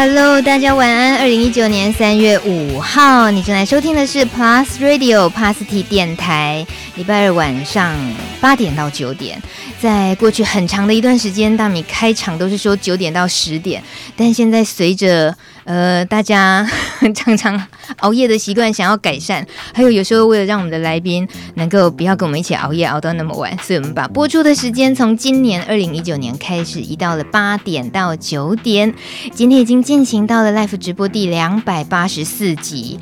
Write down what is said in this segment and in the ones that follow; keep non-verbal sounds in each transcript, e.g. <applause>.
Hello，大家晚安。二零一九年三月五号，你正在收听的是 Plus Radio Plus-T 电台，礼拜二晚上八点到九点。在过去很长的一段时间，大米开场都是说九点到十点，但现在随着呃大家常常熬夜的习惯想要改善，还有有时候为了让我们的来宾能够不要跟我们一起熬夜熬到那么晚，所以我们把播出的时间从今年二零一九年开始移到了八点到九点。今天已经进行到了 Live 直播第两百八十四集。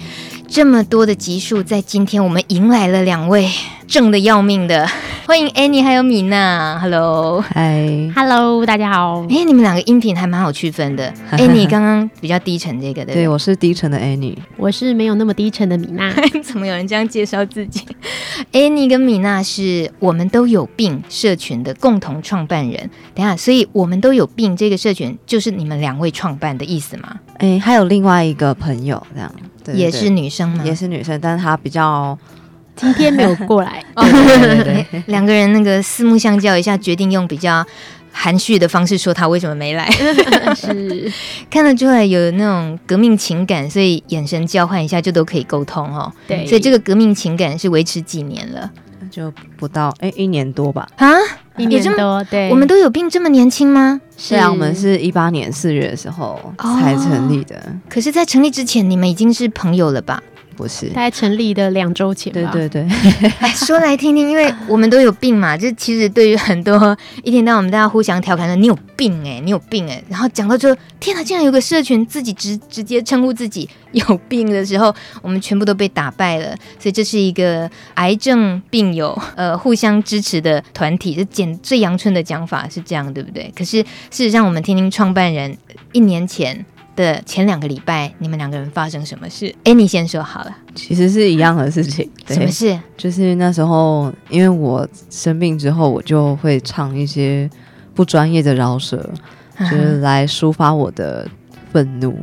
这么多的集数，在今天我们迎来了两位正的要命的，<laughs> 欢迎 Annie 还有米娜，Hello，嗨，Hello，大家好。哎，你们两个音频还蛮好区分的。<laughs> Annie 刚刚比较低沉，这个对不对？对，我是低沉的 Annie，我是没有那么低沉的米娜。<laughs> 怎么有人这样介绍自己？Annie 跟米娜是我们都有病社群的共同创办人。等下，所以我们都有病这个社群就是你们两位创办的意思吗？哎，还有另外一个朋友这样。对对对，也是女生吗？也是女生，但是她比较今天没有过来。<laughs> 对对对对，<laughs> 两个人那个四目相交一下，决定用比较含蓄的方式说她为什么没来。<laughs> 是看得出来有那种革命情感，所以眼神交换一下就都可以沟通哦。对，所以这个革命情感是维持几年了？就不到哎一年多吧？啊，一年多。对，我们都有病这么年轻吗？是啊，我们是一八年四月的时候才成立的。哦，可是，在成立之前，你们已经是朋友了吧？不是，大概成立的两周前吧。对对对，<laughs> 说来听听，因为我们都有病嘛。就其实对于很多一天到晚我们大家互相调侃说你有病哎、欸，你有病哎、欸。然后讲到说，天哪，竟然有个社群自己直直接称呼自己有病的时候，我们全部都被打败了。所以这是一个癌症病友呃互相支持的团体，就简最阳春的讲法是这样，对不对？可是事实上，我们听听创办人一年前。的前两个礼拜，你们两个人发生什么事？哎，你先说好了。其实是一样的事情。<laughs> 什么事？就是那时候，因为我生病之后，我就会唱一些不专业的饶舌，就是来抒发我的愤怒。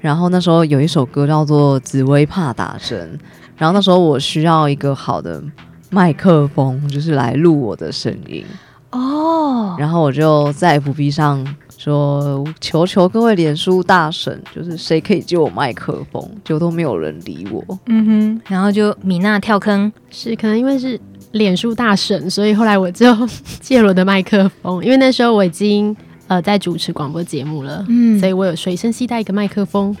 然后那时候有一首歌叫做《紫薇怕打针》，<laughs> 然后那时候我需要一个好的麦克风，就是来录我的声音。哦。然后我就在 FB 上。说求求各位脸书大神，就是谁可以借我麦克风，就都没有人理我。嗯哼，然后就米娜跳坑，是可能因为是脸书大神，所以后来我就借了我的麦克风，因为那时候我已经呃在主持广播节目了，嗯，所以我有随身携带一个麦克风。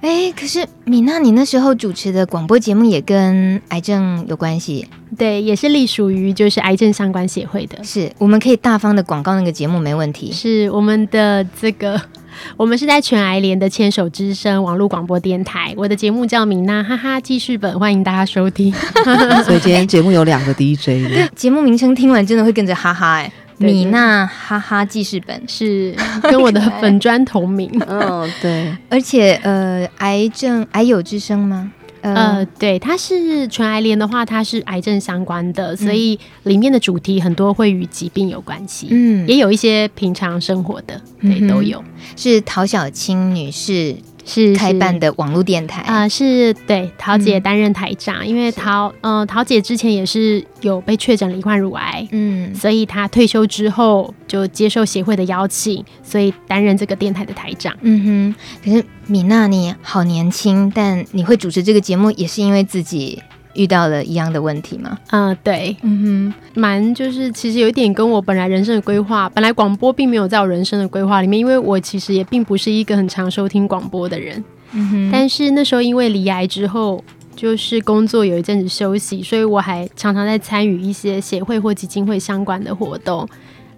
哎，可是米娜，你那时候主持的广播节目也跟癌症有关系？对，也是隶属于就是癌症相关协会的。是，我们可以大方的广告那个节目没问题。是我们的这个，<laughs> 我们是在全癌联的牵手之声网络广播电台。我的节目叫米娜哈哈记事本，欢迎大家收听。<laughs> 所以今天节目有两个 DJ。对，节目名称听完真的会跟着哈哈哎。米娜哈哈记事本是 <laughs> 跟我的 <laughs> 粉砖同名，嗯，<laughs> 对，而且呃，癌症癌友之声吗？呃，呃对，它是全癌联的话，它是癌症相关的，所以里面的主题很多会与疾病有关系，嗯，也有一些平常生活的，对，嗯、都有。是陶小青女士。是开办的网络电台啊、呃，是对桃姐担任台长，嗯、因为桃呃桃姐之前也是有被确诊罹患乳癌，嗯，所以她退休之后就接受协会的邀请，所以担任这个电台的台长。嗯哼，可是米娜你好年轻，但你会主持这个节目也是因为自己。遇到了一样的问题吗？嗯、呃，对，嗯哼，蛮就是其实有一点跟我本来人生的规划，本来广播并没有在我人生的规划里面，因为我其实也并不是一个很常收听广播的人。嗯哼，但是那时候因为离癌之后，就是工作有一阵子休息，所以我还常常在参与一些协会或基金会相关的活动。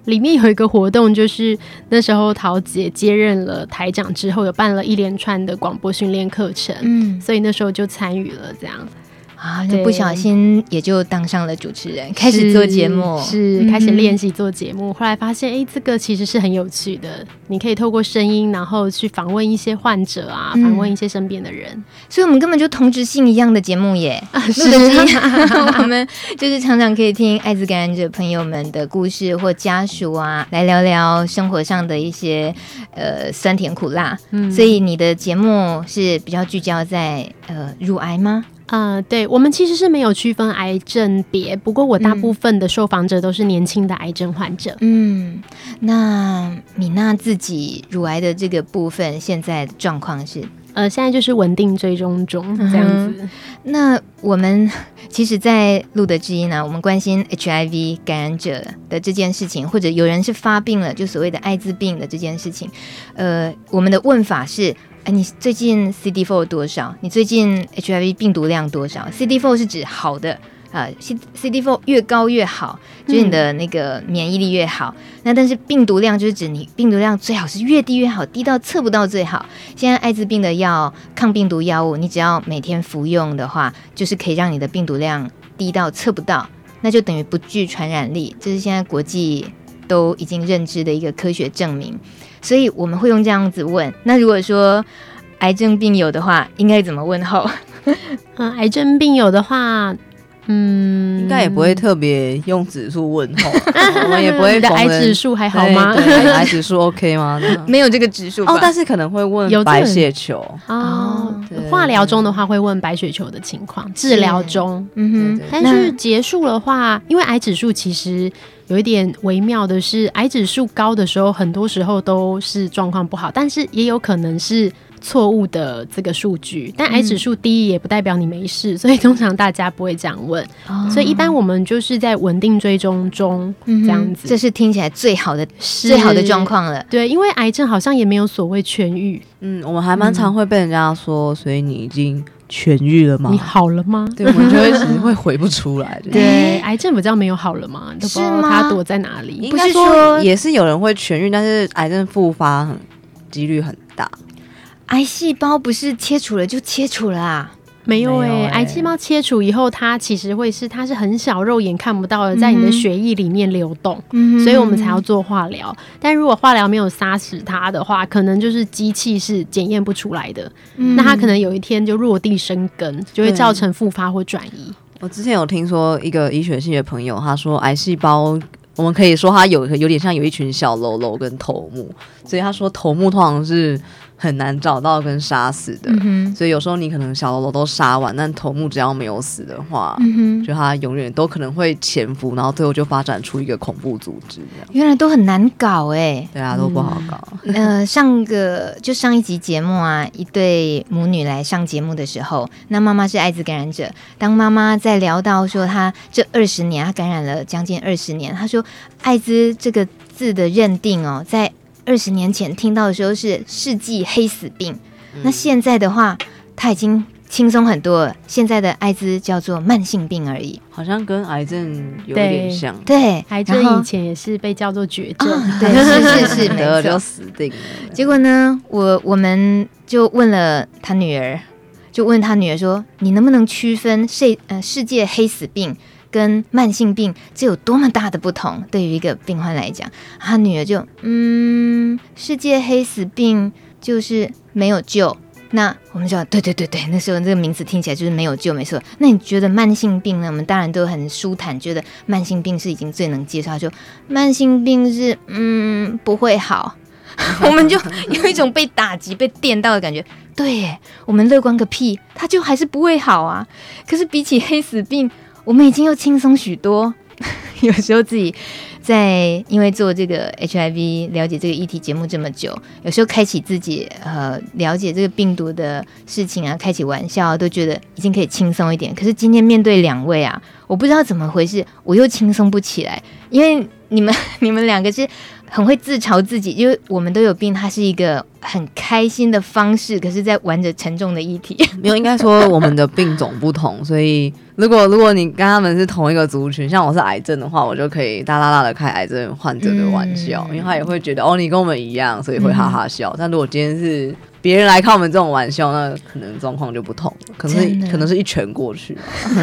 里面有一个活动，就是那时候桃姐接任了台长之后，有办了一连串的广播训练课程，嗯，所以那时候就参与了这样。啊，就不小心也就当上了主持人，开始做节目，是，是开始练习做节目。嗯、后来发现，哎、欸，这个其实是很有趣的。你可以透过声音，然后去访问一些患者啊，访、嗯、问一些身边的人。所以，我们根本就同质性一样的节目耶。啊、是，<laughs> 我们就是常常可以听艾滋感染者朋友们的故事或家属啊，来聊聊生活上的一些呃酸甜苦辣。嗯，所以你的节目是比较聚焦在呃乳癌吗？呃，对，我们其实是没有区分癌症别，不过我大部分的受访者都是年轻的癌症患者。嗯，那米娜自己乳癌的这个部分，现在状况是？呃，现在就是稳定追踪中这样子。嗯、那我们 <laughs> 其实，在录的之一呢，我们关心 HIV 感染者的这件事情，或者有人是发病了，就所谓的艾滋病的这件事情。呃，我们的问法是：哎，你最近 CD4 多少？你最近 HIV 病毒量多少？CD4 是指好的。呃，C C D four 越高越好，就是你的那个免疫力越好。嗯、那但是病毒量就是指你病毒量最好是越低越好，低到测不到最好。现在艾滋病的药，抗病毒药物，你只要每天服用的话，就是可以让你的病毒量低到测不到，那就等于不具传染力。这是现在国际都已经认知的一个科学证明。所以我们会用这样子问。那如果说癌症病友的话，应该怎么问候？<laughs> 嗯，癌症病友的话。嗯，应该也不会特别用指数问候，<laughs> 我们也不会。你的癌指数还好吗？癌指数 OK 吗？<laughs> 没有这个指数哦，但是可能会问白血球哦。化疗中的话会问白血球的情况，治疗中，嗯哼。但是结束的话，因为癌指数其实有一点微妙的是，癌指数高的时候，很多时候都是状况不好，但是也有可能是。错误的这个数据，但癌指数低也不代表你没事，嗯、所以通常大家不会这样问，哦、所以一般我们就是在稳定追踪中这样子，这是听起来最好的最好的状况了。对，因为癌症好像也没有所谓痊愈，嗯，我们还蛮常会被人家说，所以你已经痊愈了吗？你好了吗？对，我们就会只会回不出来。<laughs> 对，癌症不知道没有好了吗？都不知道它躲在哪里？不是说也是有人会痊愈，但是癌症复发很几率很大。癌细胞不是切除了就切除了啊？没有哎、欸，欸、癌细胞切除以后，它其实会是它是很小，肉眼看不到的，在你的血液里面流动，嗯、所以我们才要做化疗。但如果化疗没有杀死它的话，可能就是机器是检验不出来的，嗯、那它可能有一天就落地生根，就会造成复发或转移。我之前有听说一个医学系的朋友，他说癌细胞，我们可以说它有有点像有一群小喽啰跟头目，所以他说头目通常是。很难找到跟杀死的，嗯、所以有时候你可能小喽啰都杀完，但头目只要没有死的话，嗯、哼就他永远都可能会潜伏，然后最后就发展出一个恐怖组织。原来都很难搞哎、欸，对啊，都不好搞。嗯、<laughs> 呃，上个就上一集节目啊，一对母女来上节目的时候，那妈妈是艾滋感染者。当妈妈在聊到说她这二十年，她感染了将近二十年，她说艾滋这个字的认定哦，在。二十年前听到的时候是世纪黑死病，嗯、那现在的话，它已经轻松很多了。现在的艾滋叫做慢性病而已，好像跟癌症有点像。对，对癌症以前也是被叫做绝症，哦、对，是是是，<laughs> 没错，就死定了。结果呢，我我们就问了他女儿，就问他女儿说：“你能不能区分世呃世界黑死病？”跟慢性病这有多么大的不同？对于一个病患来讲，他女儿就嗯，世界黑死病就是没有救。那我们就对对对对，那时候这个名词听起来就是没有救，没错。那你觉得慢性病呢？我们当然都很舒坦，觉得慢性病是已经最能接受。就慢性病是嗯不会好，<laughs> 我们就有一种被打击、被电到的感觉。对耶，我们乐观个屁，他就还是不会好啊。可是比起黑死病。我们已经又轻松许多。<laughs> 有时候自己在因为做这个 HIV 了解这个议题节目这么久，有时候开启自己呃了解这个病毒的事情啊，开启玩笑都觉得已经可以轻松一点。可是今天面对两位啊，我不知道怎么回事，我又轻松不起来，因为你们 <laughs> 你们两个是。很会自嘲自己，因为我们都有病，它是一个很开心的方式，可是，在玩着沉重的议题。<laughs> 没有，应该说我们的病种不同，所以 <laughs> 如果如果你跟他们是同一个族群，像我是癌症的话，我就可以大大大的开癌症患者的玩笑，嗯、因为他也会觉得哦，你跟我们一样，所以会哈哈笑。嗯、但如果今天是别人来看我们这种玩笑，那可能状况就不同，可能是可能是一拳过去。<laughs>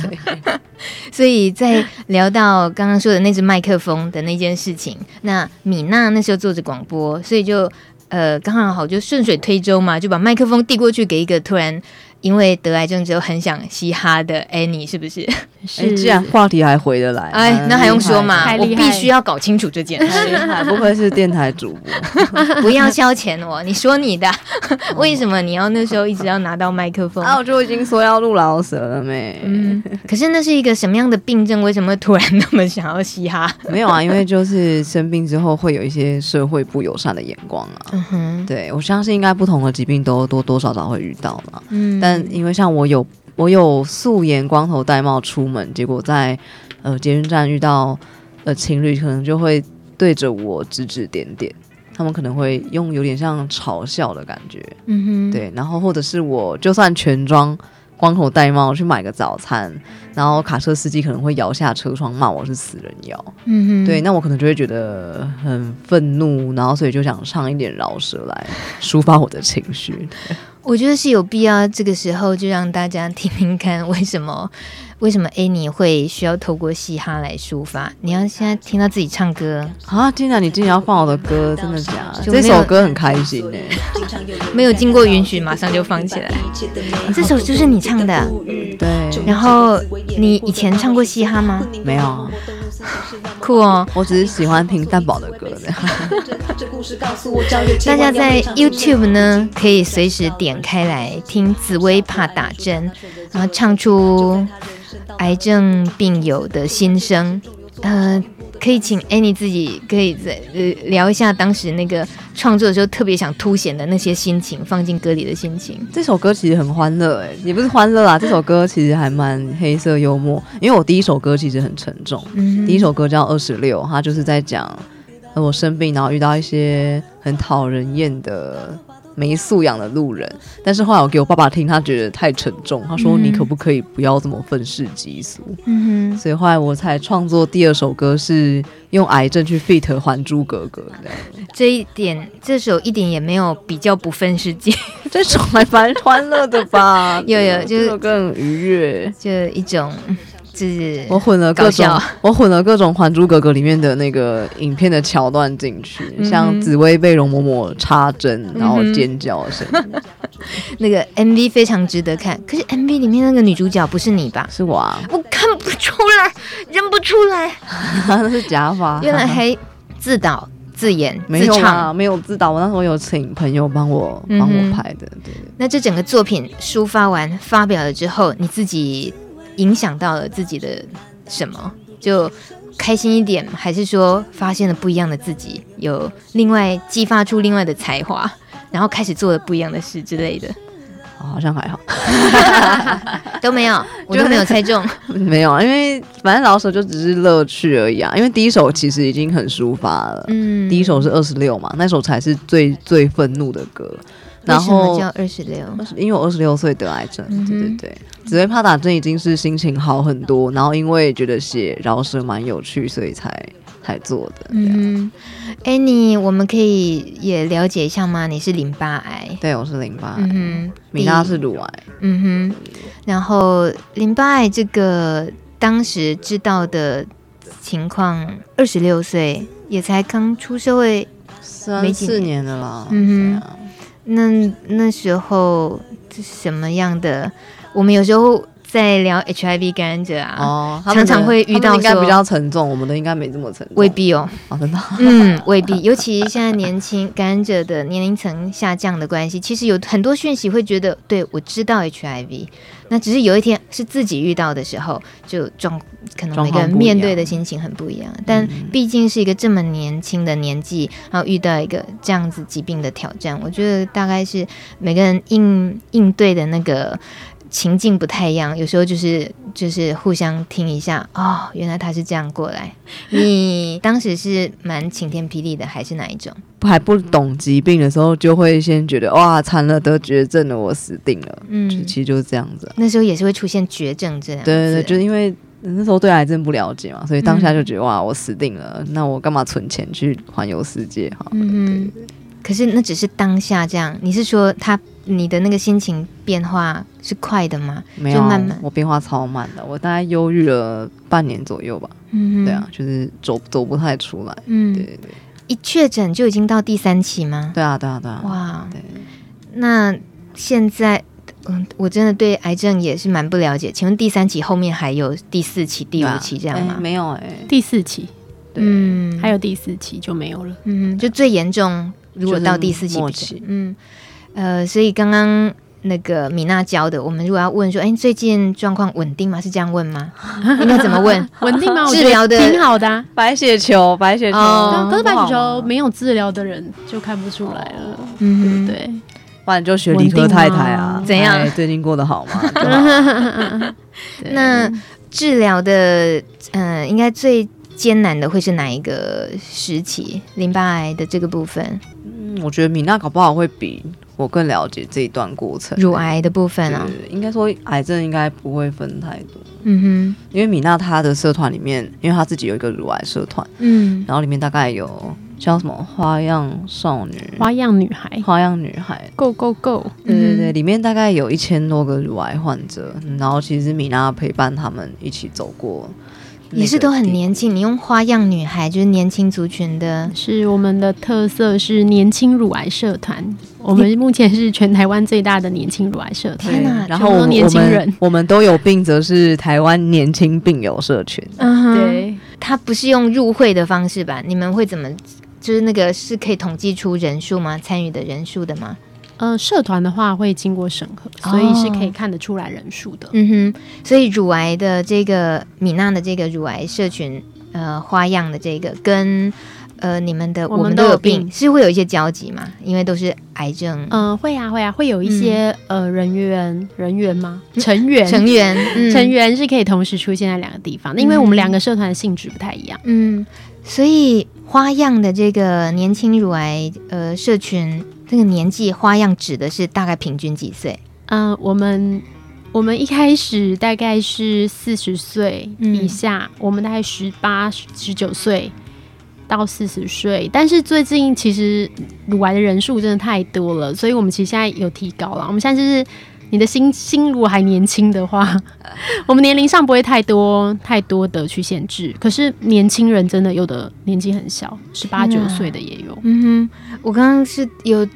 对 <laughs> 所以在聊到刚刚说的那只麦克风的那件事情，那米娜那时候做着广播，所以就呃刚好好就顺水推舟嘛，就把麦克风递过去给一个突然因为得癌症之后很想嘻哈的 Annie，是不是？是，<laughs> 既然话题还回得来，哎，那还用说嘛？我必须要搞清楚这件事。不愧是电台主播，<laughs> 不要消遣我。你说你的，<laughs> 为什么你要那时候一直要拿到麦克风？啊，我就已经说要录饶舌了没？嗯，可是那是一个什么样的病症？为什么突然那么想要嘻哈？没有啊，因为就是生病之后会有一些社会不友善的眼光啊。嗯哼，对，我相信应该不同的疾病都多多少少会遇到嘛。嗯，但因为像我有。我有素颜光头戴帽出门，结果在呃捷运站遇到呃情侣，可能就会对着我指指点点，他们可能会用有点像嘲笑的感觉，嗯哼，对，然后或者是我就算全妆光头戴帽去买个早餐，然后卡车司机可能会摇下车窗骂我是死人妖，嗯哼，对，那我可能就会觉得很愤怒，然后所以就想唱一点饶舌来抒发我的情绪。我觉得是有必要，这个时候就让大家听听看，为什么 <laughs> 为什么 Annie 会需要透过嘻哈来抒发？你要现在听到自己唱歌啊！天哪你竟然要放我的歌，真的假的？这首歌很开心呢，没有经过允许，马上就放起来。<laughs> 这首就是你唱的，对。然后你以前唱过嘻哈吗？没有。酷哦！我只是喜欢听蛋堡的歌的。<laughs> 大家在 YouTube 呢，可以随时点开来听紫薇怕打针，然后唱出癌症病友的心声。呃，可以请 Annie 自己可以再呃聊一下当时那个创作的时候特别想凸显的那些心情，放进歌里的心情。这首歌其实很欢乐，哎，也不是欢乐啊，这首歌其实还蛮黑色幽默。因为我第一首歌其实很沉重，嗯、第一首歌叫《二十六》，它就是在讲我生病，然后遇到一些很讨人厌的。没素养的路人，但是后来我给我爸爸听，他觉得太沉重，他说：“你可不可以不要这么愤世嫉俗？”嗯哼，所以后来我才创作第二首歌，是用癌症去 feat《还珠格格》这样。这一点，这首一点也没有比较不愤世嫉，<laughs> 这首还蛮欢乐的吧？<laughs> 有有，就是更愉悦，就一种。是我混了各种，我混了各种《还珠格格》里面的那个影片的桥段进去，嗯、像紫薇被容嬷嬷插针，然后尖叫的声音。嗯、那个 MV 非常值得看，可是 MV 里面那个女主角不是你吧？是我啊，我看不出来，认不出来，<laughs> 那是假发。原来还自导 <laughs> 自演，没有啊，没有自导。我那时候有请朋友帮我帮我拍的。对，那这整个作品抒发完发表了之后，你自己。影响到了自己的什么？就开心一点，还是说发现了不一样的自己，有另外激发出另外的才华，然后开始做了不一样的事之类的？好像还好，<laughs> 都没有，<laughs> 我都没有猜中。<laughs> 没有啊，因为反正老手就只是乐趣而已啊。因为第一首其实已经很抒发了，嗯，第一首是二十六嘛，那首才是最最愤怒的歌。然后叫二十六？因为我二十六岁得癌症，嗯、对对对。紫薇怕打针已经是心情好很多，然后因为觉得写饶舌蛮有趣，所以才才做的。嗯，哎，你我们可以也了解一下吗？你是淋巴癌？对，我是淋巴癌。嗯哼，米娜是乳癌。嗯哼，然后淋巴癌这个当时知道的情况，二十六岁也才刚出社会三四年了啦。嗯哼。那那时候是什么样的？我们有时候在聊 HIV 感染者啊，哦、常常会遇到说，应该比较沉重，我们的应该没这么沉重，未必哦。哦，真的，嗯，未必。<laughs> 尤其现在年轻感染者的年龄层下降的关系，其实有很多讯息会觉得，对，我知道 HIV。那只是有一天是自己遇到的时候，就状可能每个人面对的心情很不一样。一但毕竟是一个这么年轻的年纪，然后遇到一个这样子疾病的挑战，我觉得大概是每个人应应对的那个。情境不太一样，有时候就是就是互相听一下哦，原来他是这样过来。你当时是蛮晴天霹雳的，还是哪一种？还不懂疾病的时候，就会先觉得哇，惨了，得绝症了，我死定了。嗯，其实就是这样子。那时候也是会出现绝症这样。对对对，就是因为那时候对癌症不了解嘛，所以当下就觉得哇，我死定了，那我干嘛存钱去环游世界？哈，嗯，对。可是那只是当下这样，你是说他你的那个心情变化是快的吗？没有，慢慢我变化超慢的，我大概忧郁了半年左右吧。嗯，对啊，就是走走不太出来。嗯，对对对。一确诊就已经到第三期吗？对啊，对啊，对啊。哇，对。那现在嗯，我真的对癌症也是蛮不了解。请问第三期后面还有第四期、第五期这样吗？欸、没有哎、欸，第四期，对嗯，还有第四期就没有了。嗯，就最严重，如果到第四期，期嗯，呃，所以刚刚那个米娜教的，我们如果要问说，哎、欸，最近状况稳定吗？是这样问吗？<laughs> 应该怎么问？稳定吗？治疗的挺好的、啊，白血球，白血球，可是白血球没有治疗的人就看不出来了，嗯，对。不然就学理科太太啊，怎样？最近过得好吗？<laughs> 好 <laughs> 那治疗的，嗯、呃，应该最艰难的会是哪一个时期？淋巴癌的这个部分？嗯，我觉得米娜搞不好会比我更了解这一段过程。乳癌的部分啊，应该说癌症应该不会分太多。嗯哼，因为米娜她的社团里面，因为她自己有一个乳癌社团，嗯，然后里面大概有。叫什么花样少女？花样女孩，花样女孩，Go Go Go！对对对，里面大概有一千多个乳癌患者，然后其实米娜陪伴他们一起走过，也是都很年轻。你用花样女孩就是年轻族群的，是我们的特色，是年轻乳癌社团。我们目前是全台湾最大的年轻乳癌社团。天哪，然后我们年轻人，我们都有病，则是台湾年轻病友社群。嗯，对，他不是用入会的方式吧？你们会怎么？就是那个是可以统计出人数吗？参与的人数的吗？呃，社团的话会经过审核，哦，所以是可以看得出来人数的。嗯哼，所以乳癌的这个米娜的这个乳癌社群，呃，花样的这个跟呃你们的我们都有病，是会有一些交集吗？因为都是癌症。嗯、呃，会啊会啊，会有一些、嗯、呃人员人员吗？<laughs> 成员成员、嗯、成员是可以同时出现在两个地方的，因为我们两个社团的性质不太一样。嗯，所以。花样的这个年轻乳癌呃社群，这个年纪花样指的是大概平均几岁？嗯、呃，我们我们一开始大概是四十岁以下，嗯、我们大概十八十九岁到四十岁，但是最近其实乳癌的人数真的太多了，所以我们其实现在有提高了，我们现在就是。你的心心如果还年轻的话，<laughs> 我们年龄上不会太多太多的去限制。可是年轻人真的有的年纪很小，十八九岁的也有。嗯哼，我刚刚是有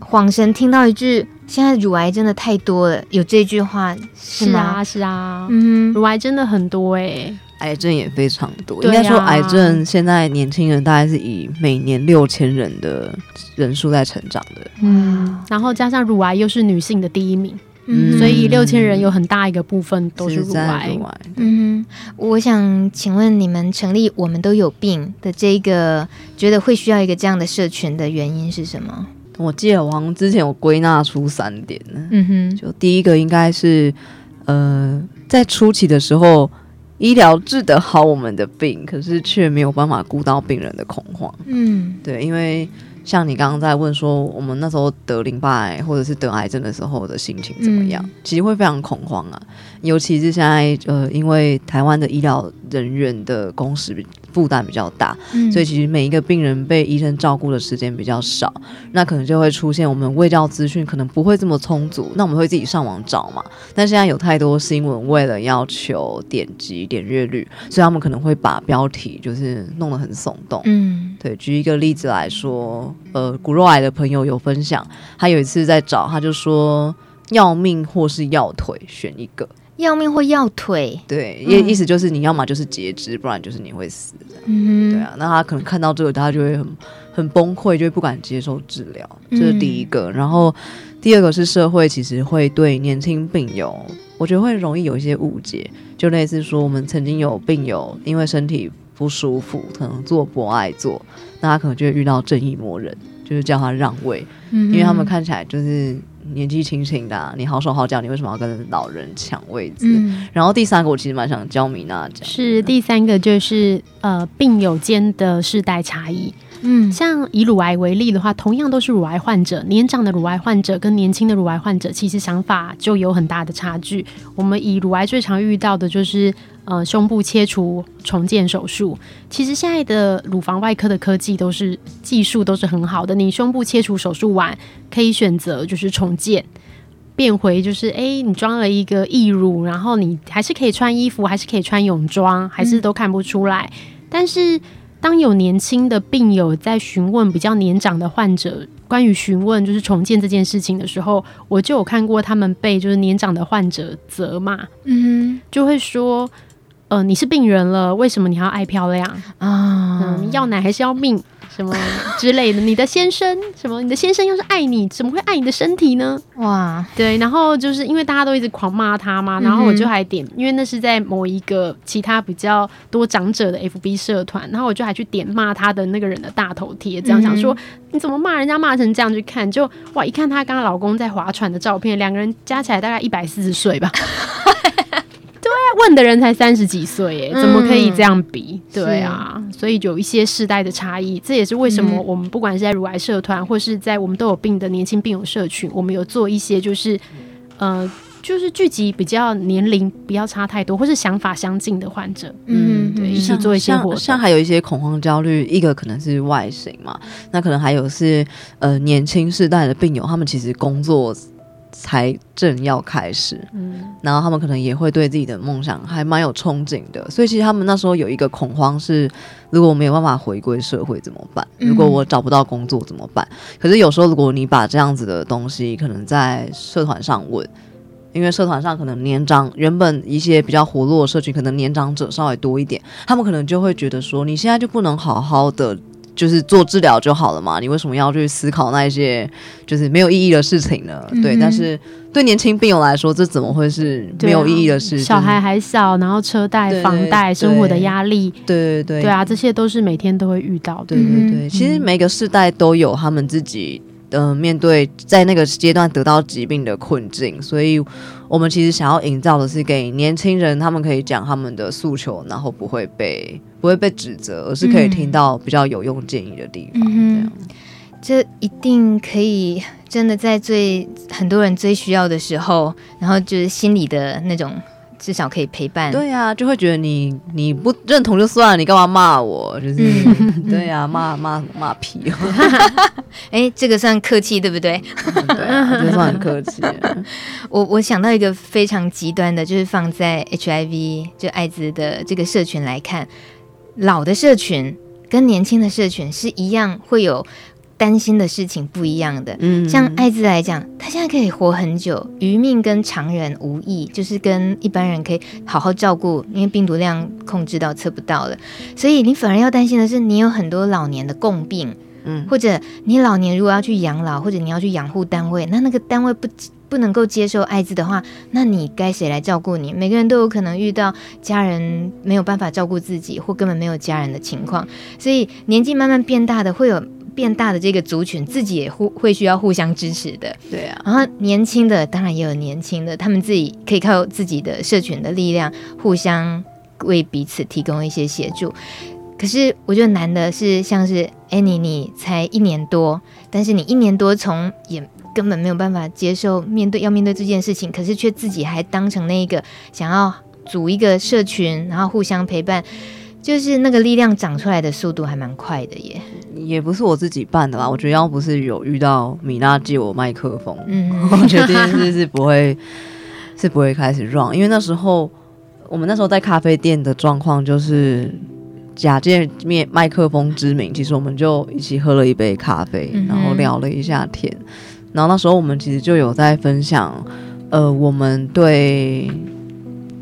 恍神听到一句，现在乳癌真的太多了，有这句话是吗？是啊，是啊，嗯，乳癌真的很多哎、欸。癌症也非常多，应该说癌症现在年轻人大概是以每年六千人的人数在成长的，嗯，然后加上乳癌又是女性的第一名，嗯，所以六千人有很大一个部分都是乳癌。乳癌嗯，我想请问你们成立我们都有病的这个，觉得会需要一个这样的社群的原因是什么？我记得我好像之前有归纳出三点，嗯哼，就第一个应该是呃，在初期的时候。医疗治得好我们的病，可是却没有办法顾到病人的恐慌。嗯，对，因为像你刚刚在问说，我们那时候得淋巴癌或者是得癌症的时候的心情怎么样？嗯、其实会非常恐慌啊，尤其是现在呃，因为台湾的医疗人员的工时负担比较大，嗯、所以其实每一个病人被医生照顾的时间比较少，那可能就会出现我们卫教资讯可能不会这么充足，那我们会自己上网找嘛。但现在有太多新闻，为了要求点击点阅率，所以他们可能会把标题就是弄得很耸动。嗯，对，举一个例子来说，呃，骨肉癌的朋友有分享，他有一次在找，他就说要命或是要腿，选一个。要命或要腿，对，意意思就是你要么就是截肢，不然就是你会死。嗯，对啊，那他可能看到这个，他就会很很崩溃，就会不敢接受治疗。这是第一个。嗯、然后第二个是社会其实会对年轻病友，我觉得会容易有一些误解，就类似说我们曾经有病友因为身体不舒服，可能做博爱做，那他可能就会遇到正义魔人，就是叫他让位，嗯、因为他们看起来就是。年纪轻轻的、啊，你好手好脚，你为什么要跟老人抢位置？嗯、然后第三个，我其实蛮想教米娜讲，是第三个就是呃病友间的世代差异。嗯，像以乳癌为例的话，同样都是乳癌患者，年长的乳癌患者跟年轻的乳癌患者，其实想法就有很大的差距。我们以乳癌最常遇到的就是。呃，胸部切除重建手术，其实现在的乳房外科的科技都是技术都是很好的。你胸部切除手术完，可以选择就是重建，变回就是哎、欸，你装了一个义乳，然后你还是可以穿衣服，还是可以穿泳装，还是都看不出来。嗯、但是当有年轻的病友在询问比较年长的患者关于询问就是重建这件事情的时候，我就有看过他们被就是年长的患者责骂，嗯，就会说，呃，你是病人了，为什么你还要爱漂亮啊？嗯，要奶还是要命？什么之类的？你的先生什么？你的先生要是爱你，怎么会爱你的身体呢？哇，对，然后就是因为大家都一直狂骂他嘛，然后我就还点，因为那是在某一个其他比较多长者的 FB 社团，然后我就还去点骂他的那个人的大头贴，这样想说你怎么骂人家骂成这样？去看就哇，一看她跟她老公在划船的照片，两个人加起来大概一百四十岁吧。<laughs> 问的人才三十几岁，耶，怎么可以这样比？嗯、对啊，所以有一些世代的差异，这也是为什么我们不管是在乳癌社团，或是在我们都有病的年轻病友社群，我们有做一些就是呃，就是聚集比较年龄不要差太多，或是想法相近的患者，嗯，对，一起做一些活动。像，像还有一些恐慌焦虑，一个可能是外形嘛，那可能还有是呃年轻世代的病友，他们其实工作。才正要开始，嗯，然后他们可能也会对自己的梦想还蛮有憧憬的，所以其实他们那时候有一个恐慌是，如果我没有办法回归社会怎么办？如果我找不到工作怎么办？可是有时候如果你把这样子的东西可能在社团上问，因为社团上可能年长原本一些比较活络的社群，可能年长者稍微多一点，他们可能就会觉得说，你现在就不能好好的。就是做治疗就好了嘛，你为什么要去思考那些就是没有意义的事情呢？嗯、对，但是对年轻病友来说，这怎么会是没有意义的事情？小孩还小，然后车贷、房贷、生活的压力，对对对，对啊，这些都是每天都会遇到的。对对对，其实每个世代都有他们自己。嗯、呃，面对在那个阶段得到疾病的困境，所以我们其实想要营造的是给年轻人，他们可以讲他们的诉求，然后不会被不会被指责，而是可以听到比较有用建议的地方。嗯、这样，这一定可以真的在最很多人最需要的时候，然后就是心里的那种。至少可以陪伴。对呀、啊，就会觉得你你不认同就算了，你干嘛骂我？就是、嗯、对呀、啊，骂骂骂屁。哎、欸，这个算客气对不对？对啊，这算很客气。<laughs> 我我想到一个非常极端的，就是放在 HIV 就艾滋的这个社群来看，老的社群跟年轻的社群是一样会有。担心的事情不一样的，嗯，像艾滋来讲，他现在可以活很久，余命跟常人无异，就是跟一般人可以好好照顾，因为病毒量控制到测不到了，所以你反而要担心的是，你有很多老年的共病，嗯，或者你老年如果要去养老，或者你要去养护单位，那那个单位不不能够接受艾滋的话，那你该谁来照顾你？每个人都有可能遇到家人没有办法照顾自己，或根本没有家人的情况，所以年纪慢慢变大的会有。变大的这个族群，自己也互会需要互相支持的，对啊。然后年轻的当然也有年轻的，他们自己可以靠自己的社群的力量，互相为彼此提供一些协助。可是我觉得难的是，像是 Annie，你才一年多，但是你一年多从也根本没有办法接受面对要面对这件事情，可是却自己还当成那一个想要组一个社群，然后互相陪伴。就是那个力量长出来的速度还蛮快的耶，也不是我自己办的啦。我觉得要不是有遇到米娜借我麦克风，嗯，<laughs> 我觉得这件事是不会是不会开始 run，因为那时候我们那时候在咖啡店的状况就是假借面麦克风之名，其实我们就一起喝了一杯咖啡，然后聊了一下天，然后那时候我们其实就有在分享，呃，我们对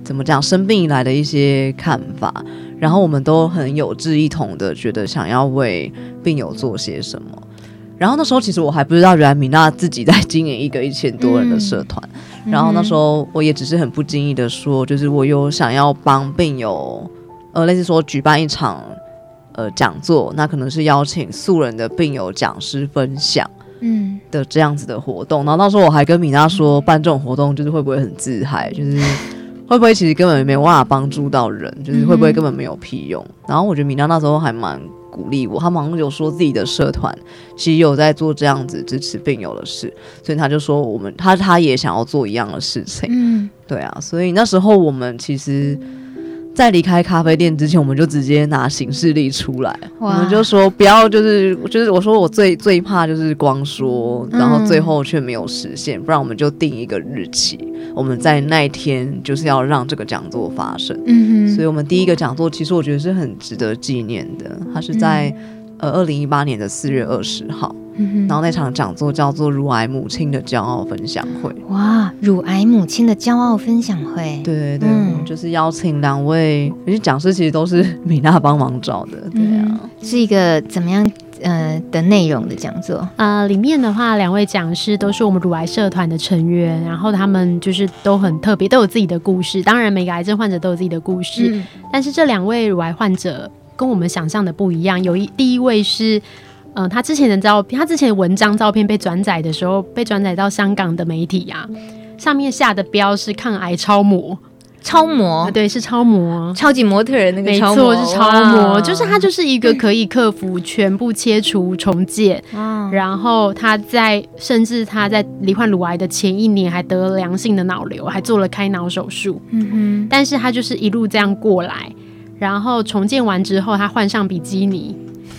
怎么讲生病以来的一些看法。然后我们都很有志一同的，觉得想要为病友做些什么。然后那时候其实我还不知道，原来米娜自己在经营一个一千多人的社团。嗯、然后那时候我也只是很不经意的说，就是我有想要帮病友，呃，类似说举办一场呃讲座，那可能是邀请素人的病友讲师分享，嗯的这样子的活动。然后那时候我还跟米娜说，办这种活动就是会不会很自嗨，就是。会不会其实根本没有办法帮助到人，就是会不会根本没有屁用？嗯、然后我觉得米娜那时候还蛮鼓励我，他好像有说自己的社团其实有在做这样子支持病友的事，所以他就说我们他他也想要做一样的事情。嗯，对啊，所以那时候我们其实，在离开咖啡店之前，我们就直接拿行事历出来，我们就说不要就是就是我说我最最怕就是光说，然后最后却没有实现，不然我们就定一个日期。我们在那一天就是要让这个讲座发生。嗯哼，所以我们第一个讲座其实我觉得是很值得纪念的，它是在、嗯、呃二零一八年的四月二十号。然后那场讲座叫做“乳癌母亲的骄傲分享会”。哇，乳癌母亲的骄傲分享会。对对对，嗯、就是邀请两位，有些讲师其实都是米娜帮忙找的。对啊，嗯、是一个怎么样呃的内容的讲座？呃，里面的话，两位讲师都是我们乳癌社团的成员，然后他们就是都很特别，都有自己的故事。当然，每个癌症患者都有自己的故事，嗯、但是这两位乳癌患者跟我们想象的不一样。有一第一位是。嗯、呃，他之前的照片，他之前的文章照片被转载的时候，被转载到香港的媒体呀、啊，上面下的标是抗癌超模，超模，呃、对，是超模，超级模特人那个超模，没错，是超模，就是他就是一个可以克服全部切除重建，嗯、然后他在甚至他在罹患乳癌的前一年还得了良性的脑瘤，还做了开脑手术，嗯哼，但是他就是一路这样过来，然后重建完之后，他换上比基尼。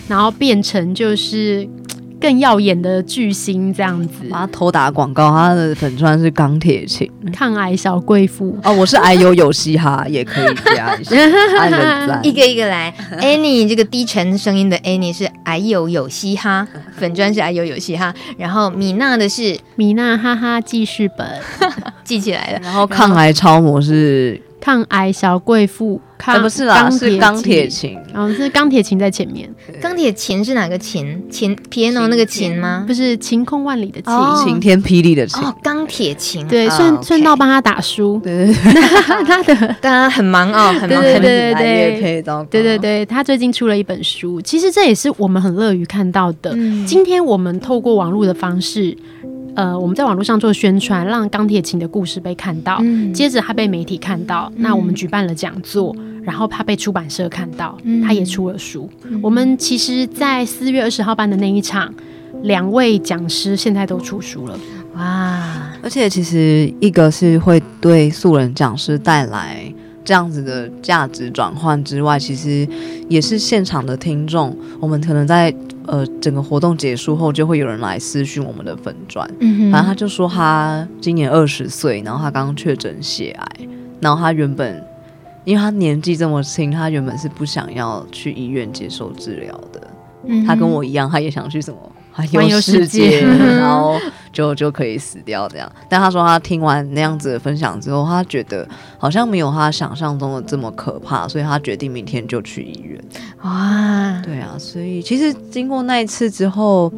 然后变成就是更耀眼的巨星这样子。他偷打广告，他的粉专是钢铁琴，抗癌小贵妇哦，我是癌友有嘻哈，也可以加一下，<laughs> 一个一个来。Annie 这个低沉声音的 Annie 是癌友有嘻哈，粉专是癌友有嘻哈。然后米娜的是米娜哈哈记事本，<laughs> 记起来了。然后抗癌超模是。抗癌小贵妇，抗不是啦，是钢铁琴，哦是钢铁琴在前面。钢铁琴是哪个琴？琴 piano 那个琴吗？不是晴空万里的晴，晴天霹雳的晴。哦，钢铁琴。对，顺顺道帮他打书。对对对，<laughs> 他的 <laughs> 当然很忙哦，<laughs> 很忙，对对对对，对对对，他最近出了一本书，其实这也是我们很乐于看到的。今天我们透过网络的方式。呃，我们在网络上做宣传，让钢铁琴的故事被看到。嗯、接着他被媒体看到，嗯、那我们举办了讲座，然后他被出版社看到，嗯、他也出了书。嗯、我们其实，在四月二十号办的那一场，两位讲师现在都出书了。哇！而且其实一个是会对素人讲师带来这样子的价值转换之外，其实也是现场的听众，我们可能在。呃，整个活动结束后，就会有人来私讯我们的粉砖。嗯哼，反正他就说他今年二十岁，然后他刚刚确诊血癌，然后他原本因为他年纪这么轻，他原本是不想要去医院接受治疗的。嗯，他跟我一样，他也想去什么？环游世界，然后就就可以死掉这样。但他说他听完那样子的分享之后，他觉得好像没有他想象中的这么可怕，所以他决定明天就去医院。哇，对啊，所以其实经过那一次之后。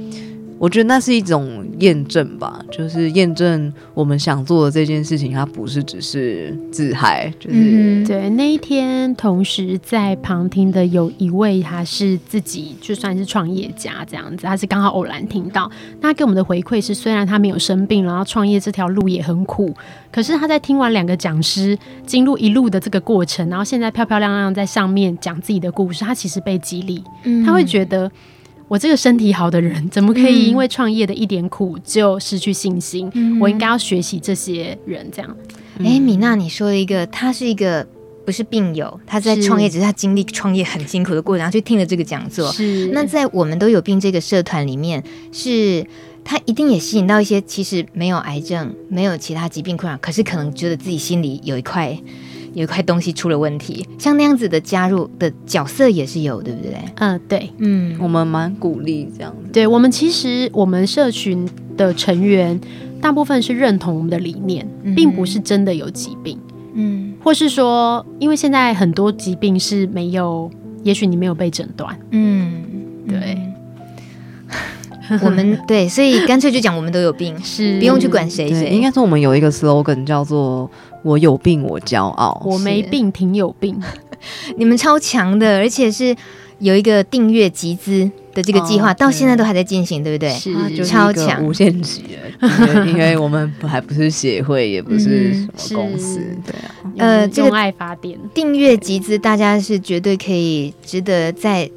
我觉得那是一种验证吧，就是验证我们想做的这件事情，它不是只是自嗨，就是、嗯、对。那一天，同时在旁听的有一位，他是自己就算是创业家这样子，他是刚好偶然听到，那他给我们的回馈是，虽然他没有生病，然后创业这条路也很苦，可是他在听完两个讲师经历一路的这个过程，然后现在漂漂亮亮在上面讲自己的故事，他其实被激励，嗯、他会觉得。我这个身体好的人，怎么可以因为创业的一点苦就失去信心？嗯、我应该要学习这些人这样。哎、嗯，米娜，你说了一个，他是一个不是病友，他在创业，只是他经历创业很辛苦的过程，然后去听了这个讲座。是。那在我们都有病这个社团里面，是他一定也吸引到一些其实没有癌症、没有其他疾病困扰，可是可能觉得自己心里有一块。有一块东西出了问题，像那样子的加入的角色也是有，对不对？嗯，对，嗯，我们蛮鼓励这样子。对，我们其实我们社群的成员大部分是认同我们的理念，嗯、并不是真的有疾病，嗯，或是说，因为现在很多疾病是没有，也许你没有被诊断，嗯，对。<laughs> 我们 <laughs> 对，所以干脆就讲我们都有病，是不用去管谁谁。应该说我们有一个 slogan 叫做“我有病我骄傲 <laughs> ”，我没病挺有病。你们超强的，而且是有一个订阅集资的这个计划，到现在都还在进行，对不对？是超强，无限期的。因为我们还不是协会，也不是什么公司，对啊。呃，这个爱发电订阅集资，大家是绝对可以值得在。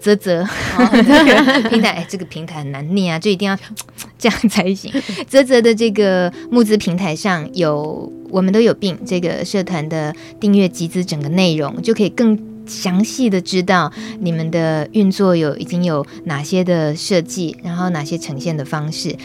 啧啧，这个 <laughs> 平台哎，这个平台很难念啊，就一定要 <tsk> 这样才行。啧啧的这个募资平台上有我们都有病这个社团的订阅集资整个内容，就可以更详细的知道你们的运作有已经有哪些的设计，然后哪些呈现的方式。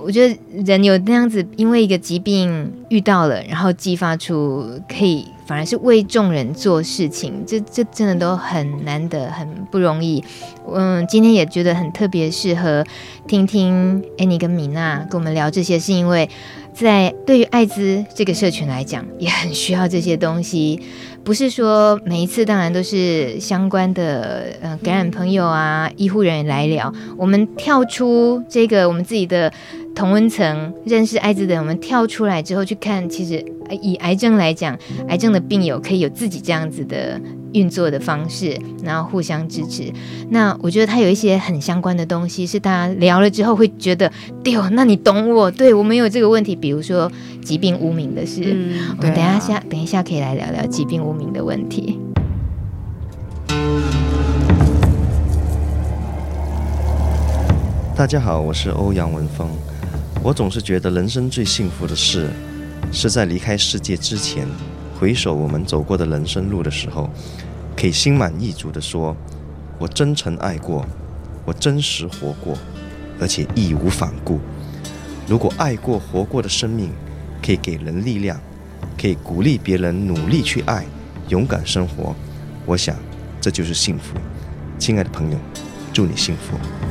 我觉得人有那样子，因为一个疾病遇到了，然后激发出可以反而是为众人做事情，这这真的都很难得，很不容易。嗯，今天也觉得很特别适合听听艾妮跟米娜跟我们聊这些，是因为在对于艾滋这个社群来讲，也很需要这些东西。不是说每一次当然都是相关的呃感染朋友啊、医护人员来聊，我们跳出这个我们自己的同温层，认识艾滋的人，我们跳出来之后去看，其实以癌症来讲，癌症的病友可以有自己这样子的运作的方式，然后互相支持。那我觉得他有一些很相关的东西，是大家聊了之后会觉得，对哦，那你懂我，对我们有这个问题，比如说疾病污名的事，嗯，我们等一下下等一下可以来聊聊疾病污名的问题。大家好，我是欧阳文峰。我总是觉得人生最幸福的事，是在离开世界之前，回首我们走过的人生路的时候，可以心满意足地说：“我真诚爱过，我真实活过，而且义无反顾。”如果爱过、活过的生命可以给人力量，可以鼓励别人努力去爱、勇敢生活，我想这就是幸福。亲爱的朋友，祝你幸福。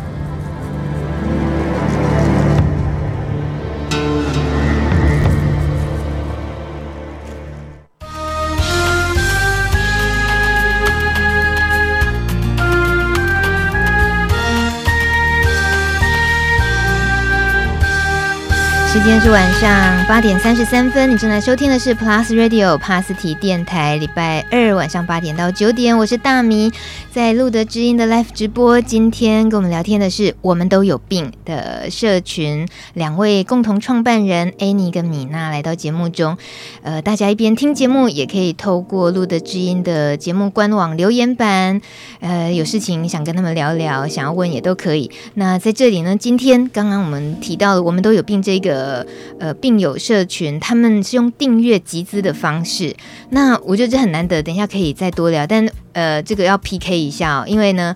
时间是晚上八点三十三分，你正在收听的是 Plus Radio 帕斯提电台，礼拜二晚上八点到九点，我是大米，在路德之音的 Live 直播。今天跟我们聊天的是我们都有病的社群两位共同创办人 Annie 跟米娜来到节目中，呃，大家一边听节目，也可以透过路德之音的节目官网留言板，呃，有事情想跟他们聊聊，想要问也都可以。那在这里呢，今天刚刚我们提到了我们都有病这个。呃，病友社群他们是用订阅集资的方式，那我觉得这很难得，等一下可以再多聊。但呃，这个要 PK 一下哦，因为呢，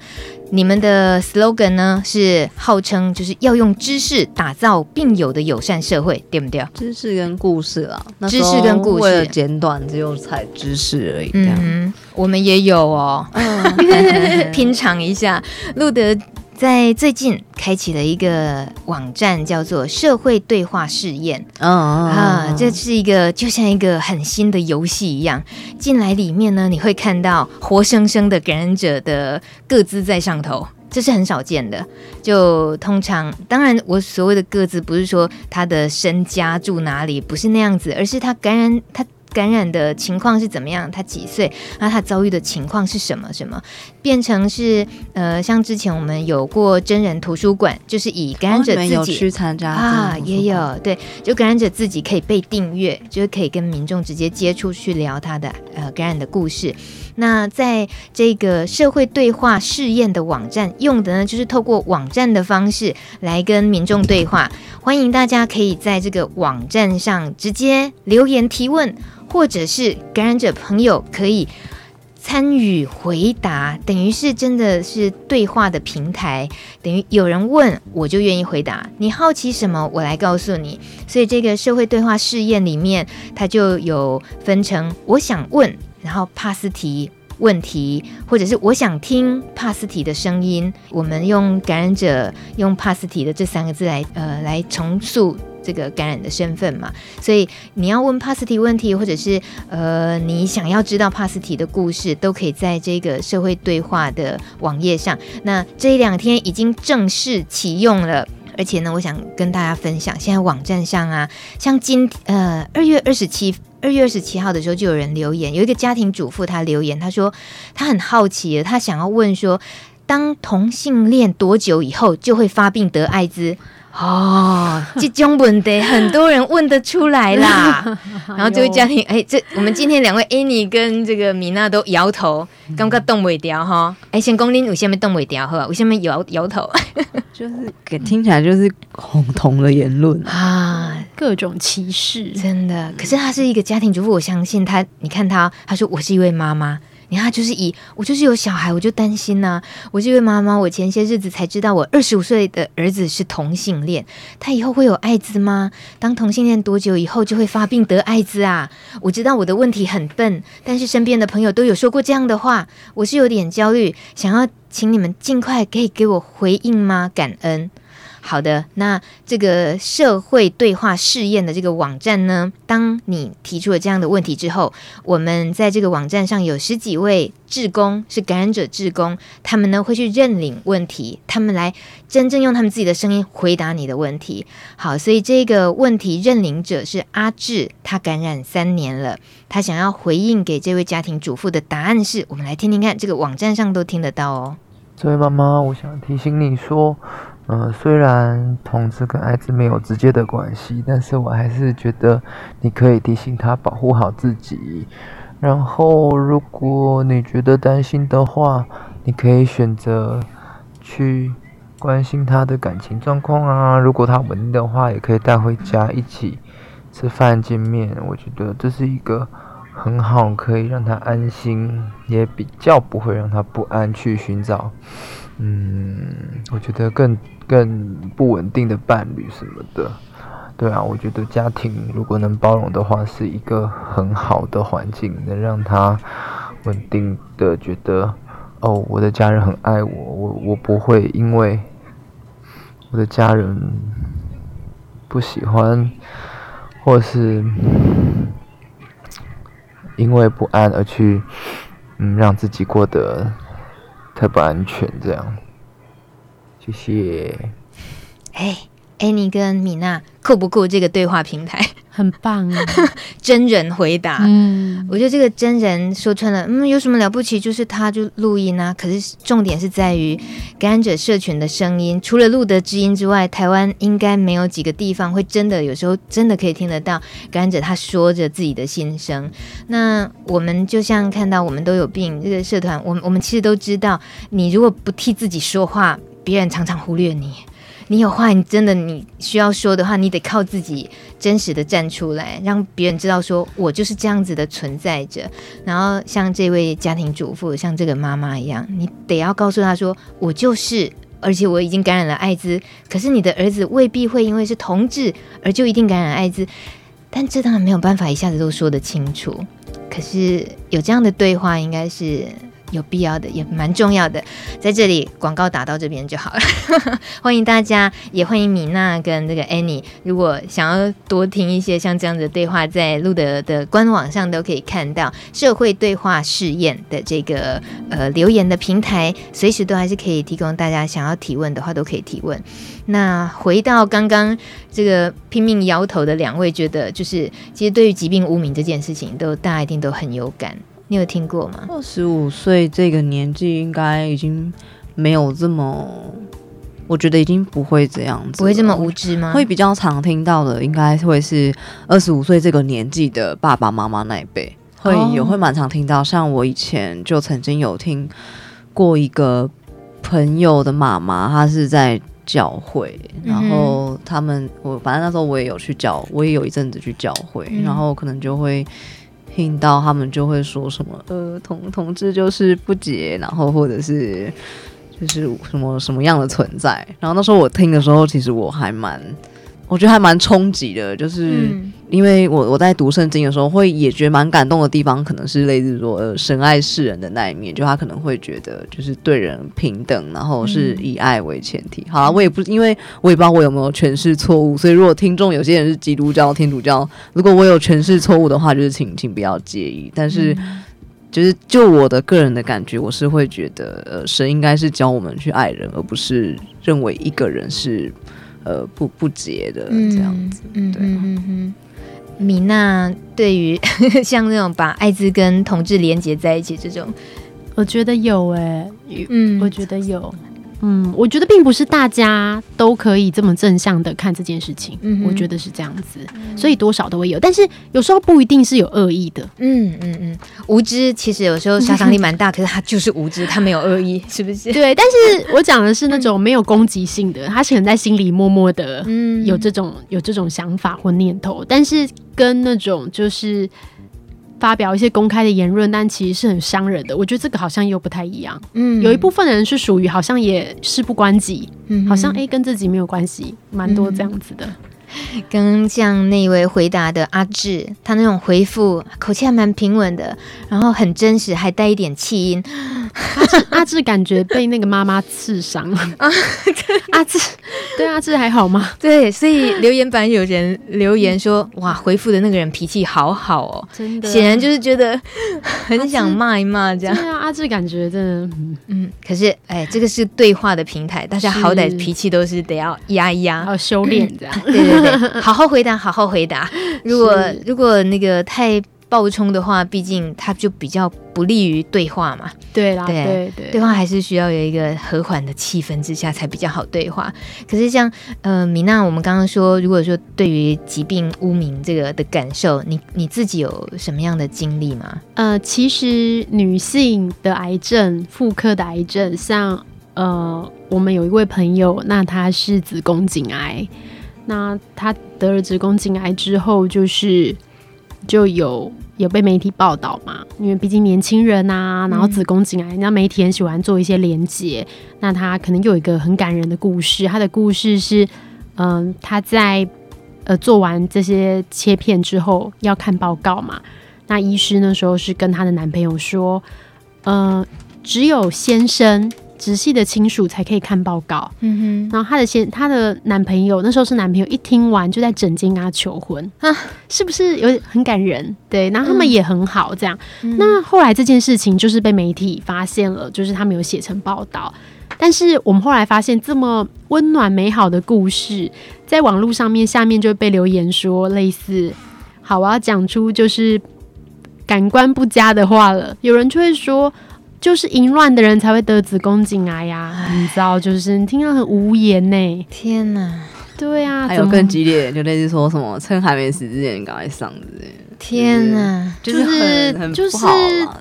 你们的 slogan 呢是号称就是要用知识打造病友的友善社会，对不对？知识跟故事啦，知识跟故事，为了简短只有采知识而已。嗯，我们也有哦，<laughs> <laughs> 品尝一下，路德。在最近开启了一个网站，叫做“社会对话试验”。啊，这是一个就像一个很新的游戏一样。进来里面呢，你会看到活生生的感染者的各自在上头，这是很少见的。就通常，当然我所谓的个资不是说他的身家住哪里，不是那样子，而是他感染他。感染的情况是怎么样？他几岁？那他遭遇的情况是什么？什么变成是呃，像之前我们有过真人图书馆，就是以感染者自己、哦、去参加啊，也有对，就感染者自己可以被订阅，就是可以跟民众直接接触去聊他的呃感染的故事。那在这个社会对话试验的网站用的呢，就是透过网站的方式来跟民众对话。欢迎大家可以在这个网站上直接留言提问，或者是感染者朋友可以参与回答，等于是真的是对话的平台。等于有人问，我就愿意回答。你好奇什么，我来告诉你。所以这个社会对话试验里面，它就有分成我想问。然后帕斯提问题，或者是我想听帕斯提的声音，我们用感染者用帕斯提的这三个字来呃来重塑这个感染的身份嘛。所以你要问帕斯提问题，或者是呃你想要知道帕斯提的故事，都可以在这个社会对话的网页上。那这一两天已经正式启用了，而且呢，我想跟大家分享，现在网站上啊，像今呃二月二十七。二月二十七号的时候，就有人留言，有一个家庭主妇，她留言，她说她很好奇，她想要问说，当同性恋多久以后就会发病得艾滋？哦，这种问题很多人问得出来啦。<laughs> 然后这位家庭，哎，这我们今天两位 Annie 跟这个米娜都摇头，刚刚动尾调哈。哎，先公你有下面动尾调哈，我下面摇摇头，<laughs> 就是给听起来就是恐同的言论啊，各种歧视，真的。可是她是一个家庭主妇，我相信她，你看她，她说我是一位妈妈。你看，就是以我就是有小孩，我就担心呐、我这位妈妈，我前些日子才知道，我二十五岁的儿子是同性恋，他以后会有艾滋吗？当同性恋多久以后就会发病得艾滋啊？我知道我的问题很笨，但是身边的朋友都有说过这样的话，我是有点焦虑，想要请你们尽快可以给我回应吗？感恩。好的，那这个社会对话试验的这个网站呢，当你提出了这样的问题之后，我们在这个网站上有十几位志工，是感染者志工，他们呢会去认领问题，他们来真正用他们自己的声音回答你的问题。好，所以这个问题认领者是阿志，他感染三年了，他想要回应给这位家庭主妇的答案是，我们来听听看，这个网站上都听得到哦。这位妈妈，我想提醒你说。嗯、呃，虽然同志跟艾滋没有直接的关系，但是我还是觉得你可以提醒他保护好自己。然后，如果你觉得担心的话，你可以选择去关心他的感情状况啊。如果他稳定的话，也可以带回家一起吃饭见面。我觉得这是一个很好，可以让他安心，也比较不会让他不安去寻找。嗯，我觉得更。更不稳定的伴侣什么的，对啊，我觉得家庭如果能包容的话，是一个很好的环境，能让他稳定的觉得，哦，我的家人很爱我，我我不会因为我的家人不喜欢，或是因为不安而去，嗯，让自己过得特不安全，这样。谢谢。哎，Annie 跟米娜酷不酷？这个对话平台很棒啊！<laughs> 真人回答，嗯，我觉得这个真人说穿了，嗯，有什么了不起？就是他就录音啊。可是重点是在于感染者社群的声音，除了露德知音之外，台湾应该没有几个地方会真的有时候真的可以听得到感染者他说着自己的心声。那我们就像看到我们都有病这个社团，我们我们其实都知道，你如果不替自己说话。别人常常忽略你，你有话，你真的你需要说的话，你得靠自己真实的站出来，让别人知道说我就是这样子的存在着。然后像这位家庭主妇，像这个妈妈一样，你得要告诉她说，我就是，而且我已经感染了艾滋。可是你的儿子未必会因为是同志而就一定感染艾滋，但这当然没有办法一下子都说得清楚。可是有这样的对话，应该是。有必要的，也蛮重要的，在这里广告打到这边就好了。<laughs> 欢迎大家，也欢迎米娜跟这个 Annie。如果想要多听一些像这样的对话，在路德的官网上都可以看到社会对话试验的这个呃留言的平台，随时都还是可以提供大家想要提问的话都可以提问。那回到刚刚这个拼命摇头的两位，觉得就是其实对于疾病污名这件事情，都大家一定都很有感。你有听过吗？二十五岁这个年纪应该已经没有这么，我觉得已经不会这样子，不会这么无知吗？会比较常听到的，应该会是二十五岁这个年纪的爸爸妈妈那一辈，会也会蛮常听到。像我以前就曾经有听过一个朋友的妈妈，她是在教会，然后他们我反正那时候我也有去教，我也有一阵子去教会，然后可能就会。听到他们就会说什么，呃，同同志就是不洁，然后或者是就是什么什么样的存在。然后那时候我听的时候，其实我还蛮。我觉得还蛮冲击的，就是因为我我在读圣经的时候，会也觉得蛮感动的地方，可能是类似说，呃，神爱世人的那一面，就他可能会觉得就是对人平等，然后是以爱为前提。好啊，我也不因为我也不知道我有没有诠释错误，所以如果听众有些人是基督教、天主教，如果我有诠释错误的话，就是请请不要介意。但是就是就我的个人的感觉，我是会觉得，呃，神应该是教我们去爱人，而不是认为一个人是。呃，不不结的这样子，嗯、对。嗯嗯嗯，米娜对于 <laughs> 像那种把艾滋跟同志连接在一起这种，我觉得有哎、欸，嗯，我觉得有。嗯，我觉得并不是大家都可以这么正向的看这件事情。嗯，我觉得是这样子，所以多少都会有，但是有时候不一定是有恶意的。嗯嗯嗯，无知其实有时候杀伤力蛮大，可是他就是无知，他没有恶意，<laughs> 是不是？对，但是我讲的是那种没有攻击性的，他可能在心里默默的嗯有这种有这种想法或念头，但是跟那种就是发表一些公开的言论，但其实是很伤人的。我觉得这个好像又不太一样。嗯，有一部分人是属于好像也事不关己，嗯好像诶、欸、跟自己没有关系，蛮多这样子的。<laughs> 刚刚像那一位回答的阿志，他那种回复口气还蛮平稳的，然后很真实，还带一点气音。阿志阿志感觉被那个妈妈刺伤了。<laughs> 阿志对阿志还好吗？对，所以留言板有人留言说：“哇，回复的那个人脾气好好哦，真的，显然就是觉得 <laughs> 很想骂一骂这样。”对啊，阿志感觉真的，嗯，嗯，可是哎，这个是对话的平台，大家好歹脾气都是得要压一压，要修炼这样。对对对，<laughs> 好好回答，好好回答。如果如果那个太暴冲的话，毕竟它就比较不利于对话嘛。对啦，对对对，对话还是需要有一个和缓的气氛之下才比较好对话。可是像呃米娜，我们刚刚说，如果说对于疾病污名这个的感受，你你自己有什么样的经历吗？呃，其实女性的癌症、妇科的癌症，像呃我们有一位朋友，那她是子宫颈癌，那她得了子宫颈癌之后，就是就有。有被媒体报道嘛？因为毕竟年轻人啊，然后子宫颈癌，那媒体很喜欢做一些连结。那他可能有一个很感人的故事，他的故事是，嗯，他在呃做完这些切片之后要看报告嘛。那医师那时候是跟他的男朋友说，呃，只有先生。直系的亲属才可以看报告，嗯哼，然后她的先，她的男朋友那时候是男朋友，一听完就在诊间跟她求婚啊，是不是有点很感人？对，然后他们也很好，这样。嗯、那后来这件事情就是被媒体发现了，就是他们有写成报道，但是我们后来发现这么温暖美好的故事，在网络上面下面就被留言说类似，好，我要讲出就是感官不佳的话了，有人就会说。就是淫乱的人才会得子宫颈癌呀，你知道？就是你听到很无言呢。天哪，对啊，还有更激烈，就类似说什么趁还没死之前赶快上的。天哪，就是很就是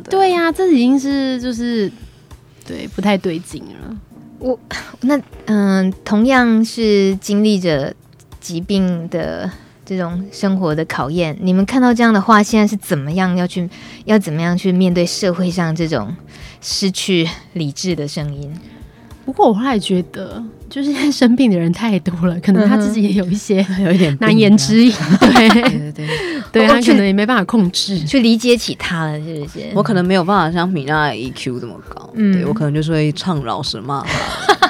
对呀，这已经是就是对不太对劲了。我那嗯，同样是经历着疾病的这种生活的考验，你们看到这样的话，现在是怎么样要去要怎么样去面对社会上这种？失去理智的声音。不过我后来觉得，就是现在生病的人太多了，可能他自己也有一些 <laughs> 有一点难言之隐。对对对，对，<laughs> 他可能也没办法控制，去理解起他了，是不是？我可能没有办法像米娜 EQ 这么高，嗯，对我可能就是会唱饶舌骂他。<laughs>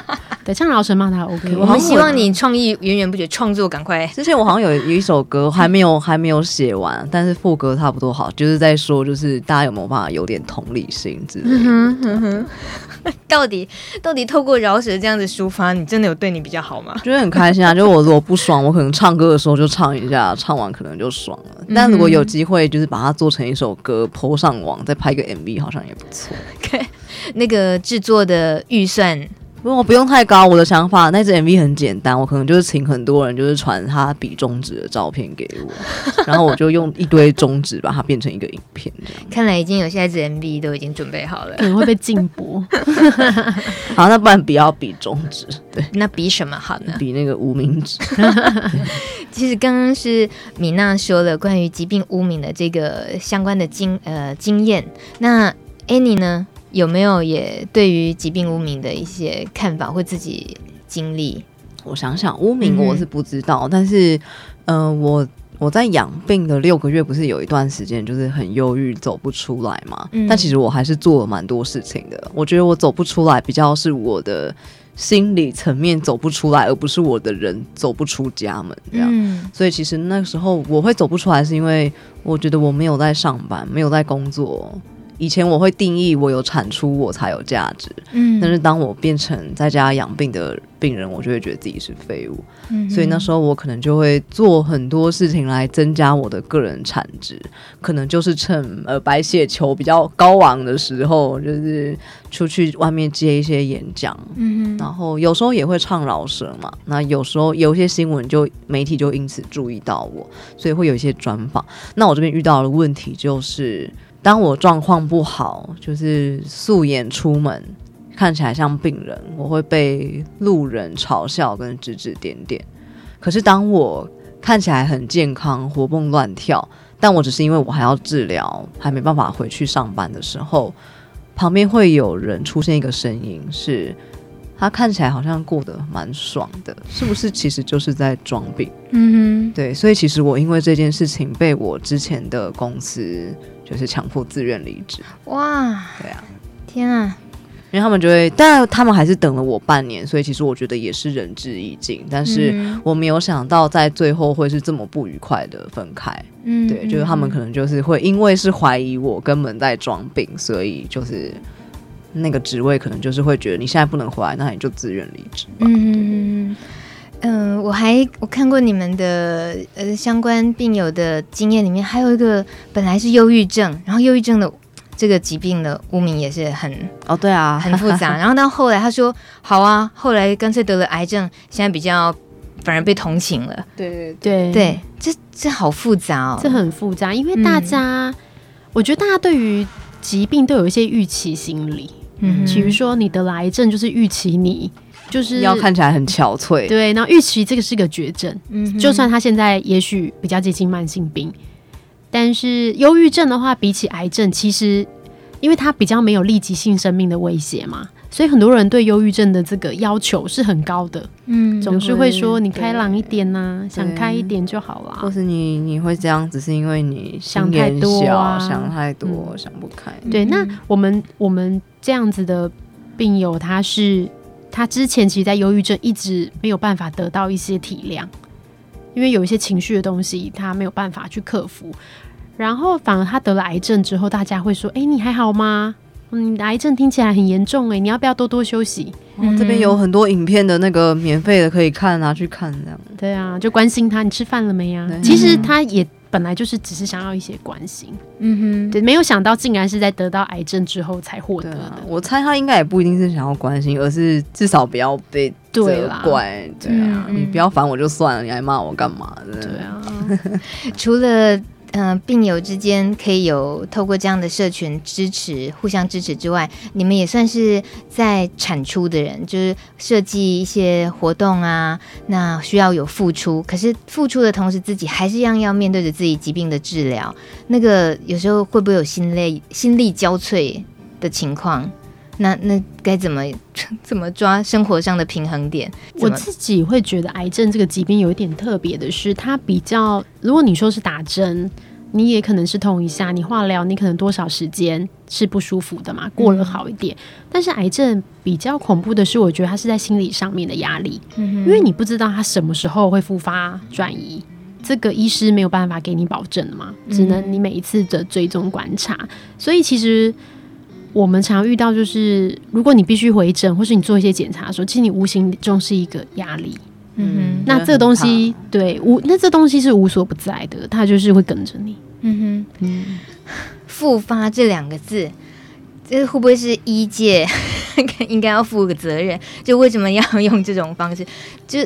对，唱饶舌骂他 OK。我们希望你创意源源不绝，创作赶快。之前我好像有有一首歌还没有还没有写完，但是副歌差不多好，就是在说，就是大家有没有办法有点同理心之类的。嗯哼嗯哼 <laughs> 到底到底透过饶舌这样子抒发，你真的有对你比较好吗？觉得很开心啊！<laughs> 就我如果不爽，我可能唱歌的时候就唱一下，唱完可能就爽了。但如果有机会，就是把它做成一首歌，PO 上网，再拍个 MV，好像也不错。Okay. <laughs> 那个制作的预算。不用不用太高，我的想法，那支 MV 很简单，我可能就是请很多人，就是传他比中指的照片给我，<laughs> 然后我就用一堆中指把它变成一个影片，这样。看来已经有下一支 MV 都已经准备好了，可能会被禁播。<laughs> 好，那不然不要比中指，对，那比什么好呢？比那个无名指。<laughs> 其实刚刚是米娜说了关于疾病污名的这个相关的经呃经验，那 Annie 呢？有没有也对于疾病污名的一些看法或自己经历？我想想，污名我是不知道，嗯、但是，嗯、呃，我我在养病的六个月，不是有一段时间就是很忧郁，走不出来嘛？嗯、但其实我还是做了蛮多事情的。我觉得我走不出来，比较是我的心理层面走不出来，而不是我的人走不出家门这样。嗯、所以其实那个时候我会走不出来，是因为我觉得我没有在上班，没有在工作。以前我会定义我有产出我才有价值，嗯，但是当我变成在家养病的病人，我就会觉得自己是废物，嗯，所以那时候我可能就会做很多事情来增加我的个人产值，可能就是趁呃白血球比较高昂的时候，就是出去外面接一些演讲，嗯，然后有时候也会唱饶舌嘛，那有时候有一些新闻就媒体就因此注意到我，所以会有一些专访。那我这边遇到的问题就是。当我状况不好，就是素颜出门，看起来像病人，我会被路人嘲笑跟指指点点。可是当我看起来很健康、活蹦乱跳，但我只是因为我还要治疗，还没办法回去上班的时候，旁边会有人出现一个声音，是他看起来好像过得蛮爽的，是不是？其实就是在装病。嗯哼，对，所以其实我因为这件事情被我之前的公司就是强迫自愿离职。哇，对啊，天啊！因为他们就会，但他们还是等了我半年，所以其实我觉得也是仁至义尽。但是我没有想到在最后会是这么不愉快的分开。嗯，对，就是他们可能就是会因为是怀疑我根本在装病，所以就是那个职位可能就是会觉得你现在不能回来，那你就自愿离职吧。嗯嗯、呃，我还我看过你们的呃相关病友的经验里面，还有一个本来是忧郁症，然后忧郁症的。这个疾病的污名也是很哦，对啊，很复杂。然后到后来，他说好啊，后来干脆得了癌症，现在比较反而被同情了。<laughs> 对对对对，这这好复杂哦，这很复杂，因为大家，嗯、我觉得大家对于疾病都有一些预期心理。嗯，比如说你得了癌症，就是预期你就是要看起来很憔悴。对，然后预期这个是个绝症。嗯，就算他现在也许比较接近慢性病。但是忧郁症的话，比起癌症，其实因为它比较没有立即性生命的威胁嘛，所以很多人对忧郁症的这个要求是很高的。嗯，总是会说你开朗一点呐、啊，想开一点就好啦。或是你你会这样，只是因为你想太多啊，想太多，嗯、想不开。对，那我们我们这样子的病友，他是他之前其实，在忧郁症一直没有办法得到一些体谅。因为有一些情绪的东西，他没有办法去克服，然后反而他得了癌症之后，大家会说：“哎，你还好吗？嗯，癌症听起来很严重，哎，你要不要多多休息？”哦，这边有很多影片的那个免费的可以看啊，去看这样。对啊，就关心他，你吃饭了没呀？其实他也。本来就是只是想要一些关心，嗯哼，对，没有想到竟然是在得到癌症之后才获得的。啊、我猜他应该也不一定是想要关心，而是至少不要被责怪。对啊，嗯、你不要烦我就算了，你还骂我干嘛？对啊，<laughs> 除了。嗯、病友之间可以有透过这样的社群支持，互相支持之外，你们也算是在产出的人，就是设计一些活动啊，那需要有付出，可是付出的同时，自己还是一样要面对着自己疾病的治疗，那个有时候会不会有心累、心力交瘁的情况？那那该怎么 <laughs> 怎么抓生活上的平衡点？我自己会觉得癌症这个疾病有一点特别的是，它比较，如果你说是打针，你也可能是痛一下；你化疗，你可能多少时间是不舒服的嘛，过了好一点。嗯、但是癌症比较恐怖的是，我觉得它是在心理上面的压力，嗯、因为你不知道它什么时候会复发转移，这个医师没有办法给你保证的嘛，只能你每一次的追踪观察。嗯、所以其实。我们常遇到就是，如果你必须回诊，或是你做一些检查的时候，其实你无形中是一个压力。嗯哼，那这个东西对无，那这东西是无所不在的，它就是会跟着你。嗯哼，嗯，复发这两个字，这会不会是医界 <laughs> 应该要负个责任？就为什么要用这种方式？就。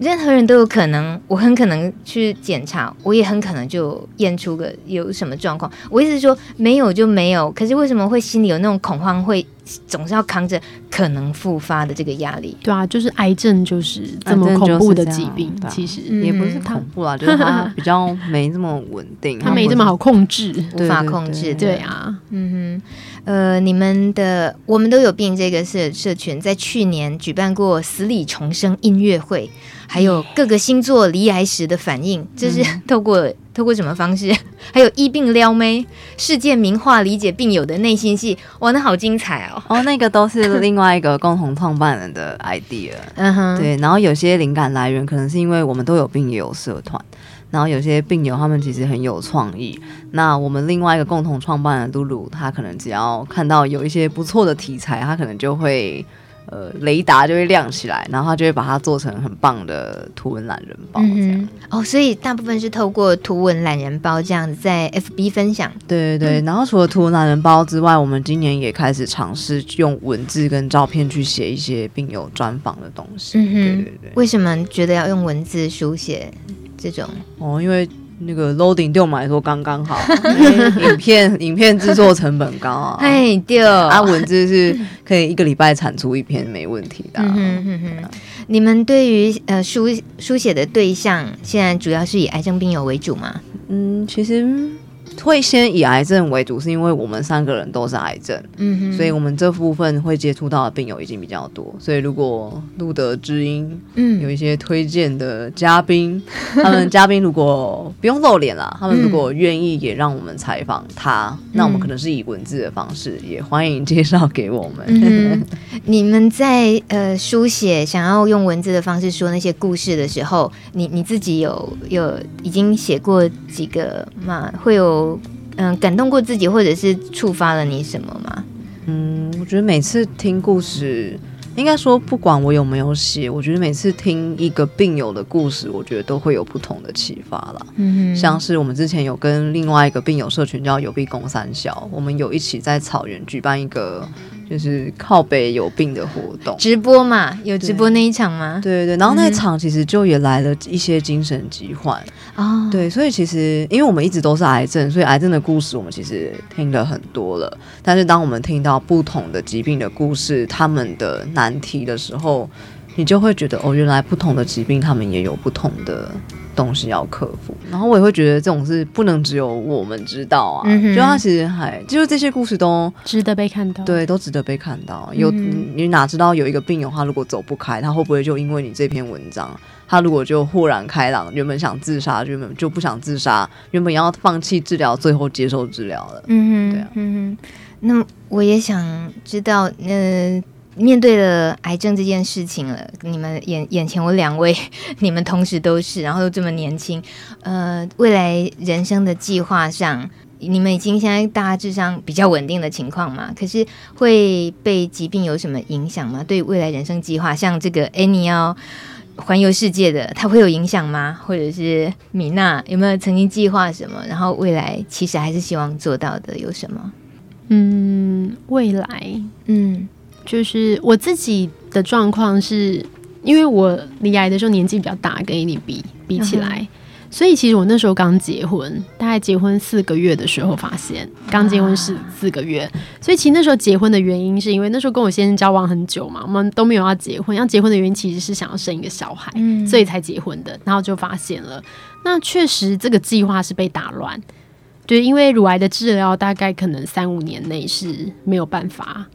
任何人都有可能，我很可能去检查，我也很可能就验出个有什么状况。我意思是说，没有就没有。可是为什么会心里有那种恐慌，会总是要扛着可能复发的这个压力？对啊，就是癌症就是这么恐怖的疾病，其实也不是恐怖啊，就是它比较没这么稳定，它没这么好控制，无法控制。对啊，嗯哼。呃，你们的我们都有病这个社社群，在去年举办过死里重生音乐会，还有各个星座离癌时的反应，就是 <laughs> 透过、嗯、透过什么方式？<laughs> 还有医病撩妹，世界名画理解病友的内心戏，哇，那好精彩哦！哦，那个都是另外一个共同创办人的 idea，嗯哼，对，然后有些灵感来源可能是因为我们都有病也有社团。然后有些病友他们其实很有创意，那我们另外一个共同创办的露露，他可能只要看到有一些不错的题材，他可能就会呃雷达就会亮起来，然后他就会把它做成很棒的图文懒人包这样。嗯、哦，所以大部分是透过图文懒人包这样子在 FB 分享。对对对，嗯、然后除了图文懒人包之外，我们今年也开始尝试用文字跟照片去写一些病友专访的东西。嗯哼，对对对。为什么觉得要用文字书写？这种哦，因为那个 loading 对我们来说刚刚好，<laughs> 影片影片制作成本高啊，<laughs> 哎对，啊文字是可以一个礼拜产出一篇没问题的、啊。嗯哼哼哼，你们对于呃书书写的对象，现在主要是以癌症病友为主吗？嗯，其实。会先以癌症为主，是因为我们三个人都是癌症，嗯哼，所以我们这部分会接触到的病友已经比较多。所以如果路德知音，嗯，有一些推荐的嘉宾，嗯、<laughs> 他们嘉宾如果不用露脸啦，他们如果愿意也让我们采访他，嗯、那我们可能是以文字的方式，也欢迎介绍给我们。嗯、<laughs> 你们在呃书写想要用文字的方式说那些故事的时候，你你自己有有已经写过几个嘛？会有。嗯，感动过自己，或者是触发了你什么吗？嗯，我觉得每次听故事，应该说不管我有没有写，我觉得每次听一个病友的故事，我觉得都会有不同的启发啦。嗯哼，像是我们之前有跟另外一个病友社群叫有病公三小，我们有一起在草原举办一个。就是靠北有病的活动。直播嘛，有直播那一场吗？对对对，然后那一场其实就也来了一些精神疾患。啊，嗯、对，所以其实因为我们一直都是癌症，所以癌症的故事我们其实听了很多了。但是当我们听到不同的疾病的故事，他们的难题的时候，你就会觉得哦，原来不同的疾病他们也有不同的。东西要克服，然后我也会觉得这种事不能只有我们知道啊，嗯、就他其实还就是这些故事都值得被看到，对，都值得被看到。有、嗯、你哪知道有一个病友他如果走不开，他会不会就因为你这篇文章，他如果就豁然开朗，原本想自杀，原本就不想自杀，原本要放弃治疗，最后接受治疗了。嗯哼，对啊，嗯哼，那我也想知道，呃。面对了癌症这件事情了，你们眼眼前我两位，<laughs> 你们同时都是，然后又这么年轻，呃，未来人生的计划上，你们已经现在大致上比较稳定的情况嘛？可是会被疾病有什么影响吗？对未来人生计划，像这个 Annie 要环游世界的，它会有影响吗？或者是米娜有没有曾经计划什么？然后未来其实还是希望做到的有什么？嗯，未来，嗯。就是我自己的状况是，因为我离癌的时候年纪比较大，跟你比比起来，嗯、所以其实我那时候刚结婚，大概结婚四个月的时候发现，刚结婚是四个月，啊、所以其实那时候结婚的原因是因为那时候跟我先生交往很久嘛，我们都没有要结婚，要结婚的原因其实是想要生一个小孩，嗯、所以才结婚的，然后就发现了，那确实这个计划是被打乱，对，因为乳癌的治疗大概可能三五年内是没有办法。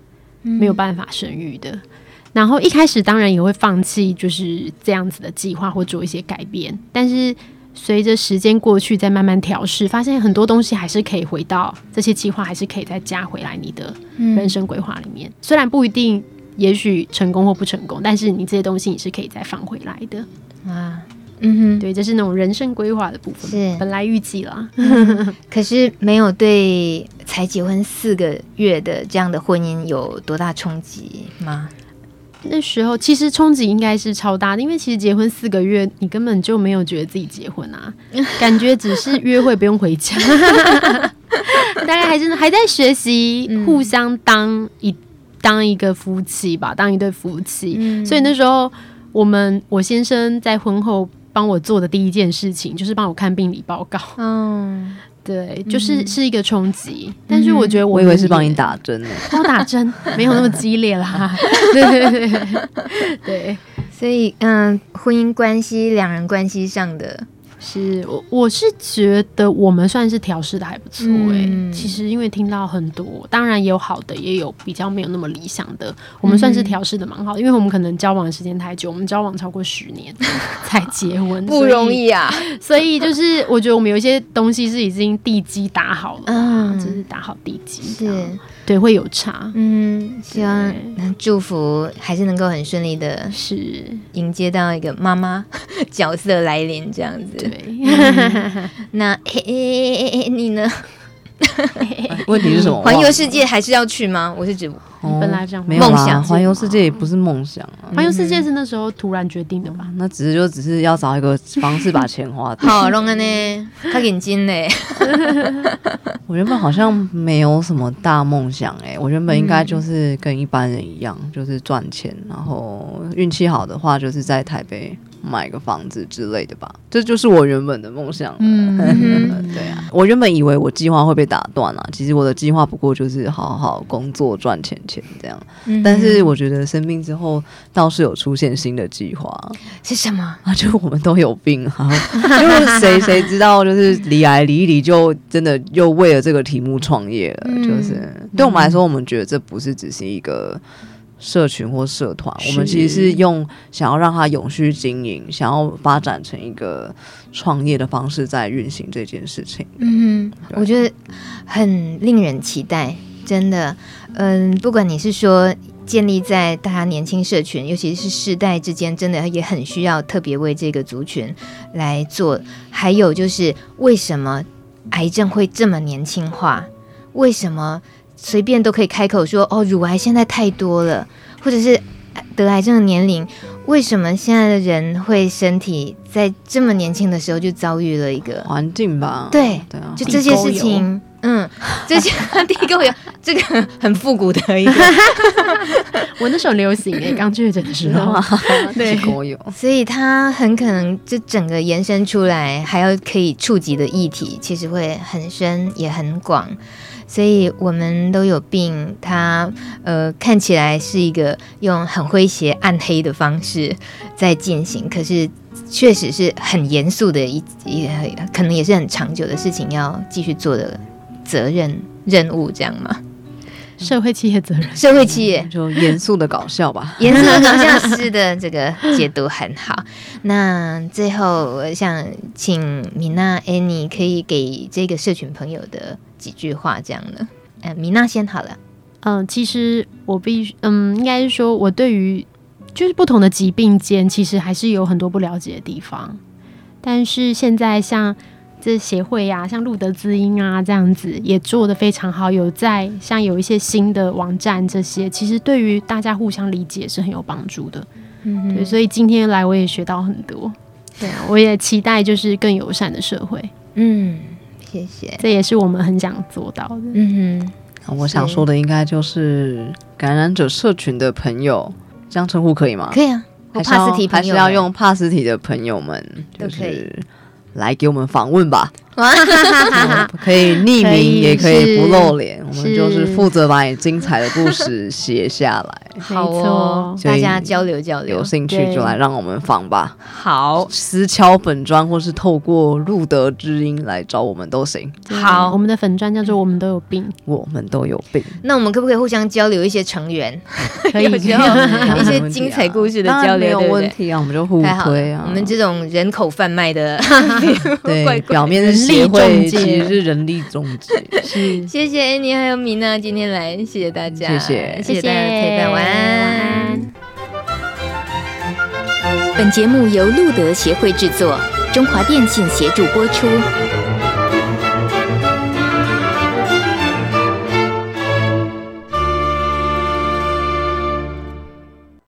没有办法生育的，然后一开始当然也会放弃，就是这样子的计划或做一些改变。但是随着时间过去，再慢慢调试，发现很多东西还是可以回到这些计划，还是可以再加回来你的人生规划里面。嗯、虽然不一定，也许成功或不成功，但是你这些东西你是可以再放回来的啊。嗯哼，对，这是那种人生规划的部分，是。本来预计了，<laughs> 可是没有对才结婚四个月的这样的婚姻有多大冲击吗？那时候其实冲击应该是超大的，因为其实结婚四个月，你根本就没有觉得自己结婚啊，<laughs> 感觉只是约会不用回家，<laughs> 大概还是还在学习互相当一、嗯、当一个夫妻吧，当一对夫妻，嗯、所以那时候我们我先生在婚后。帮我做的第一件事情就是帮我看病理报告。嗯，对，就是是一个冲击。但是我觉得我，我以为是帮你打针呢，帮我打针没有那么激烈啦。对对对对，所以嗯，婚姻关系、两人关系上的。是我我是觉得我们算是调试的还不错哎、欸。嗯、其实因为听到很多，当然也有好的，也有比较没有那么理想的。我们算是调试的蛮好的，因为我们可能交往的时间太久，我们交往超过十年 <laughs> 才结婚，不容易啊。<laughs> 所以就是我觉得我们有一些东西是已经地基打好了，嗯，就是打好地基，是。对，会有差。嗯，希望能祝福，还是能够很顺利的，是迎接到一个妈妈 <laughs> 角色来临这样子。对，嗯、那嘿嘿嘿你呢？问题是什么？环游世界还是要去吗？我是指。本来这样，梦想环游世界也不是梦想啊。环游世界是那时候突然决定的吧？那只是就只是要找一个方式把钱花掉。好，弄个呢，他眼睛呢？我原本好像没有什么大梦想哎，我原本应该就是跟一般人一样，就是赚钱，然后运气好的话就是在台北买个房子之类的吧。这就是我原本的梦想。嗯，<laughs> 对啊，我原本以为我计划会被打断啊，其实我的计划不过就是好好工作赚钱钱这样。嗯、但是我觉得生病之后倒是有出现新的计划，是什么啊？就我们都有病啊，<laughs> 就是谁谁知道，就是离癌离一离就真的又为了这个题目创业了。嗯、就是对我们来说，我们觉得这不是只是一个。社群或社团，我们其实是用想要让它永续经营，想要发展成一个创业的方式在运行这件事情。嗯我觉得很令人期待，真的。嗯，不管你是说建立在大家年轻社群，尤其是世代之间，真的也很需要特别为这个族群来做。还有就是，为什么癌症会这么年轻化？为什么？随便都可以开口说哦，乳癌现在太多了，或者是得癌症的年龄，为什么现在的人会身体在这么年轻的时候就遭遇了一个环境吧？对对啊，就这些事情，嗯，<laughs> 这些地沟油，<laughs> 这个很复古的一个，<laughs> 我那时候流行诶，刚确诊的时候，对，地沟油，所以它很可能就整个延伸出来，还要可以触及的议题，其实会很深也很广。所以我们都有病，它呃看起来是一个用很诙谐、暗黑的方式在进行，可是确实是很严肃的一一可能也是很长久的事情要继续做的责任任务，这样吗？社会企业责任，社会企业就严肃的搞笑吧，严肃的搞笑是的，这个解读很好。那最后我想请米娜、Annie 可以给这个社群朋友的。几句话这样的，呃，米娜先好了。嗯，其实我必须，嗯，应该是说，我对于就是不同的疾病间，其实还是有很多不了解的地方。但是现在像这协会呀、啊，像路德知音啊这样子，也做得非常好。有在像有一些新的网站，这些其实对于大家互相理解是很有帮助的。嗯，对，所以今天来我也学到很多。对啊，我也期待就是更友善的社会。嗯。谢谢，这也是我们很想做到的。嗯哼，我想说的应该就是感染者社群的朋友，这样称呼可以吗？可以啊，还是要还是要用帕斯提的朋友们，就是来给我们访问吧。<laughs> 可以匿名，也可以不露脸，我们就是负责把你精彩的故事写下来。好哦，大家交流交流，有兴趣就来让我们访吧。好，私敲粉砖或是透过路德知音来找我们都行。好，我们的粉砖叫做“我们都有病”，我们都有病。那我们可不可以互相交流一些成员？<laughs> 可以，一些精彩故事的交流，没有问题啊，我们就互推啊。<laughs> 我们这种人口贩卖的，对，表面是。协会其实是人力中介，<laughs> 是。谢谢 Annie 还有米娜今天来，谢谢大家，谢谢。谢谢大家的陪伴，晚安。本节目由路德协会制作，中华电信协助播出。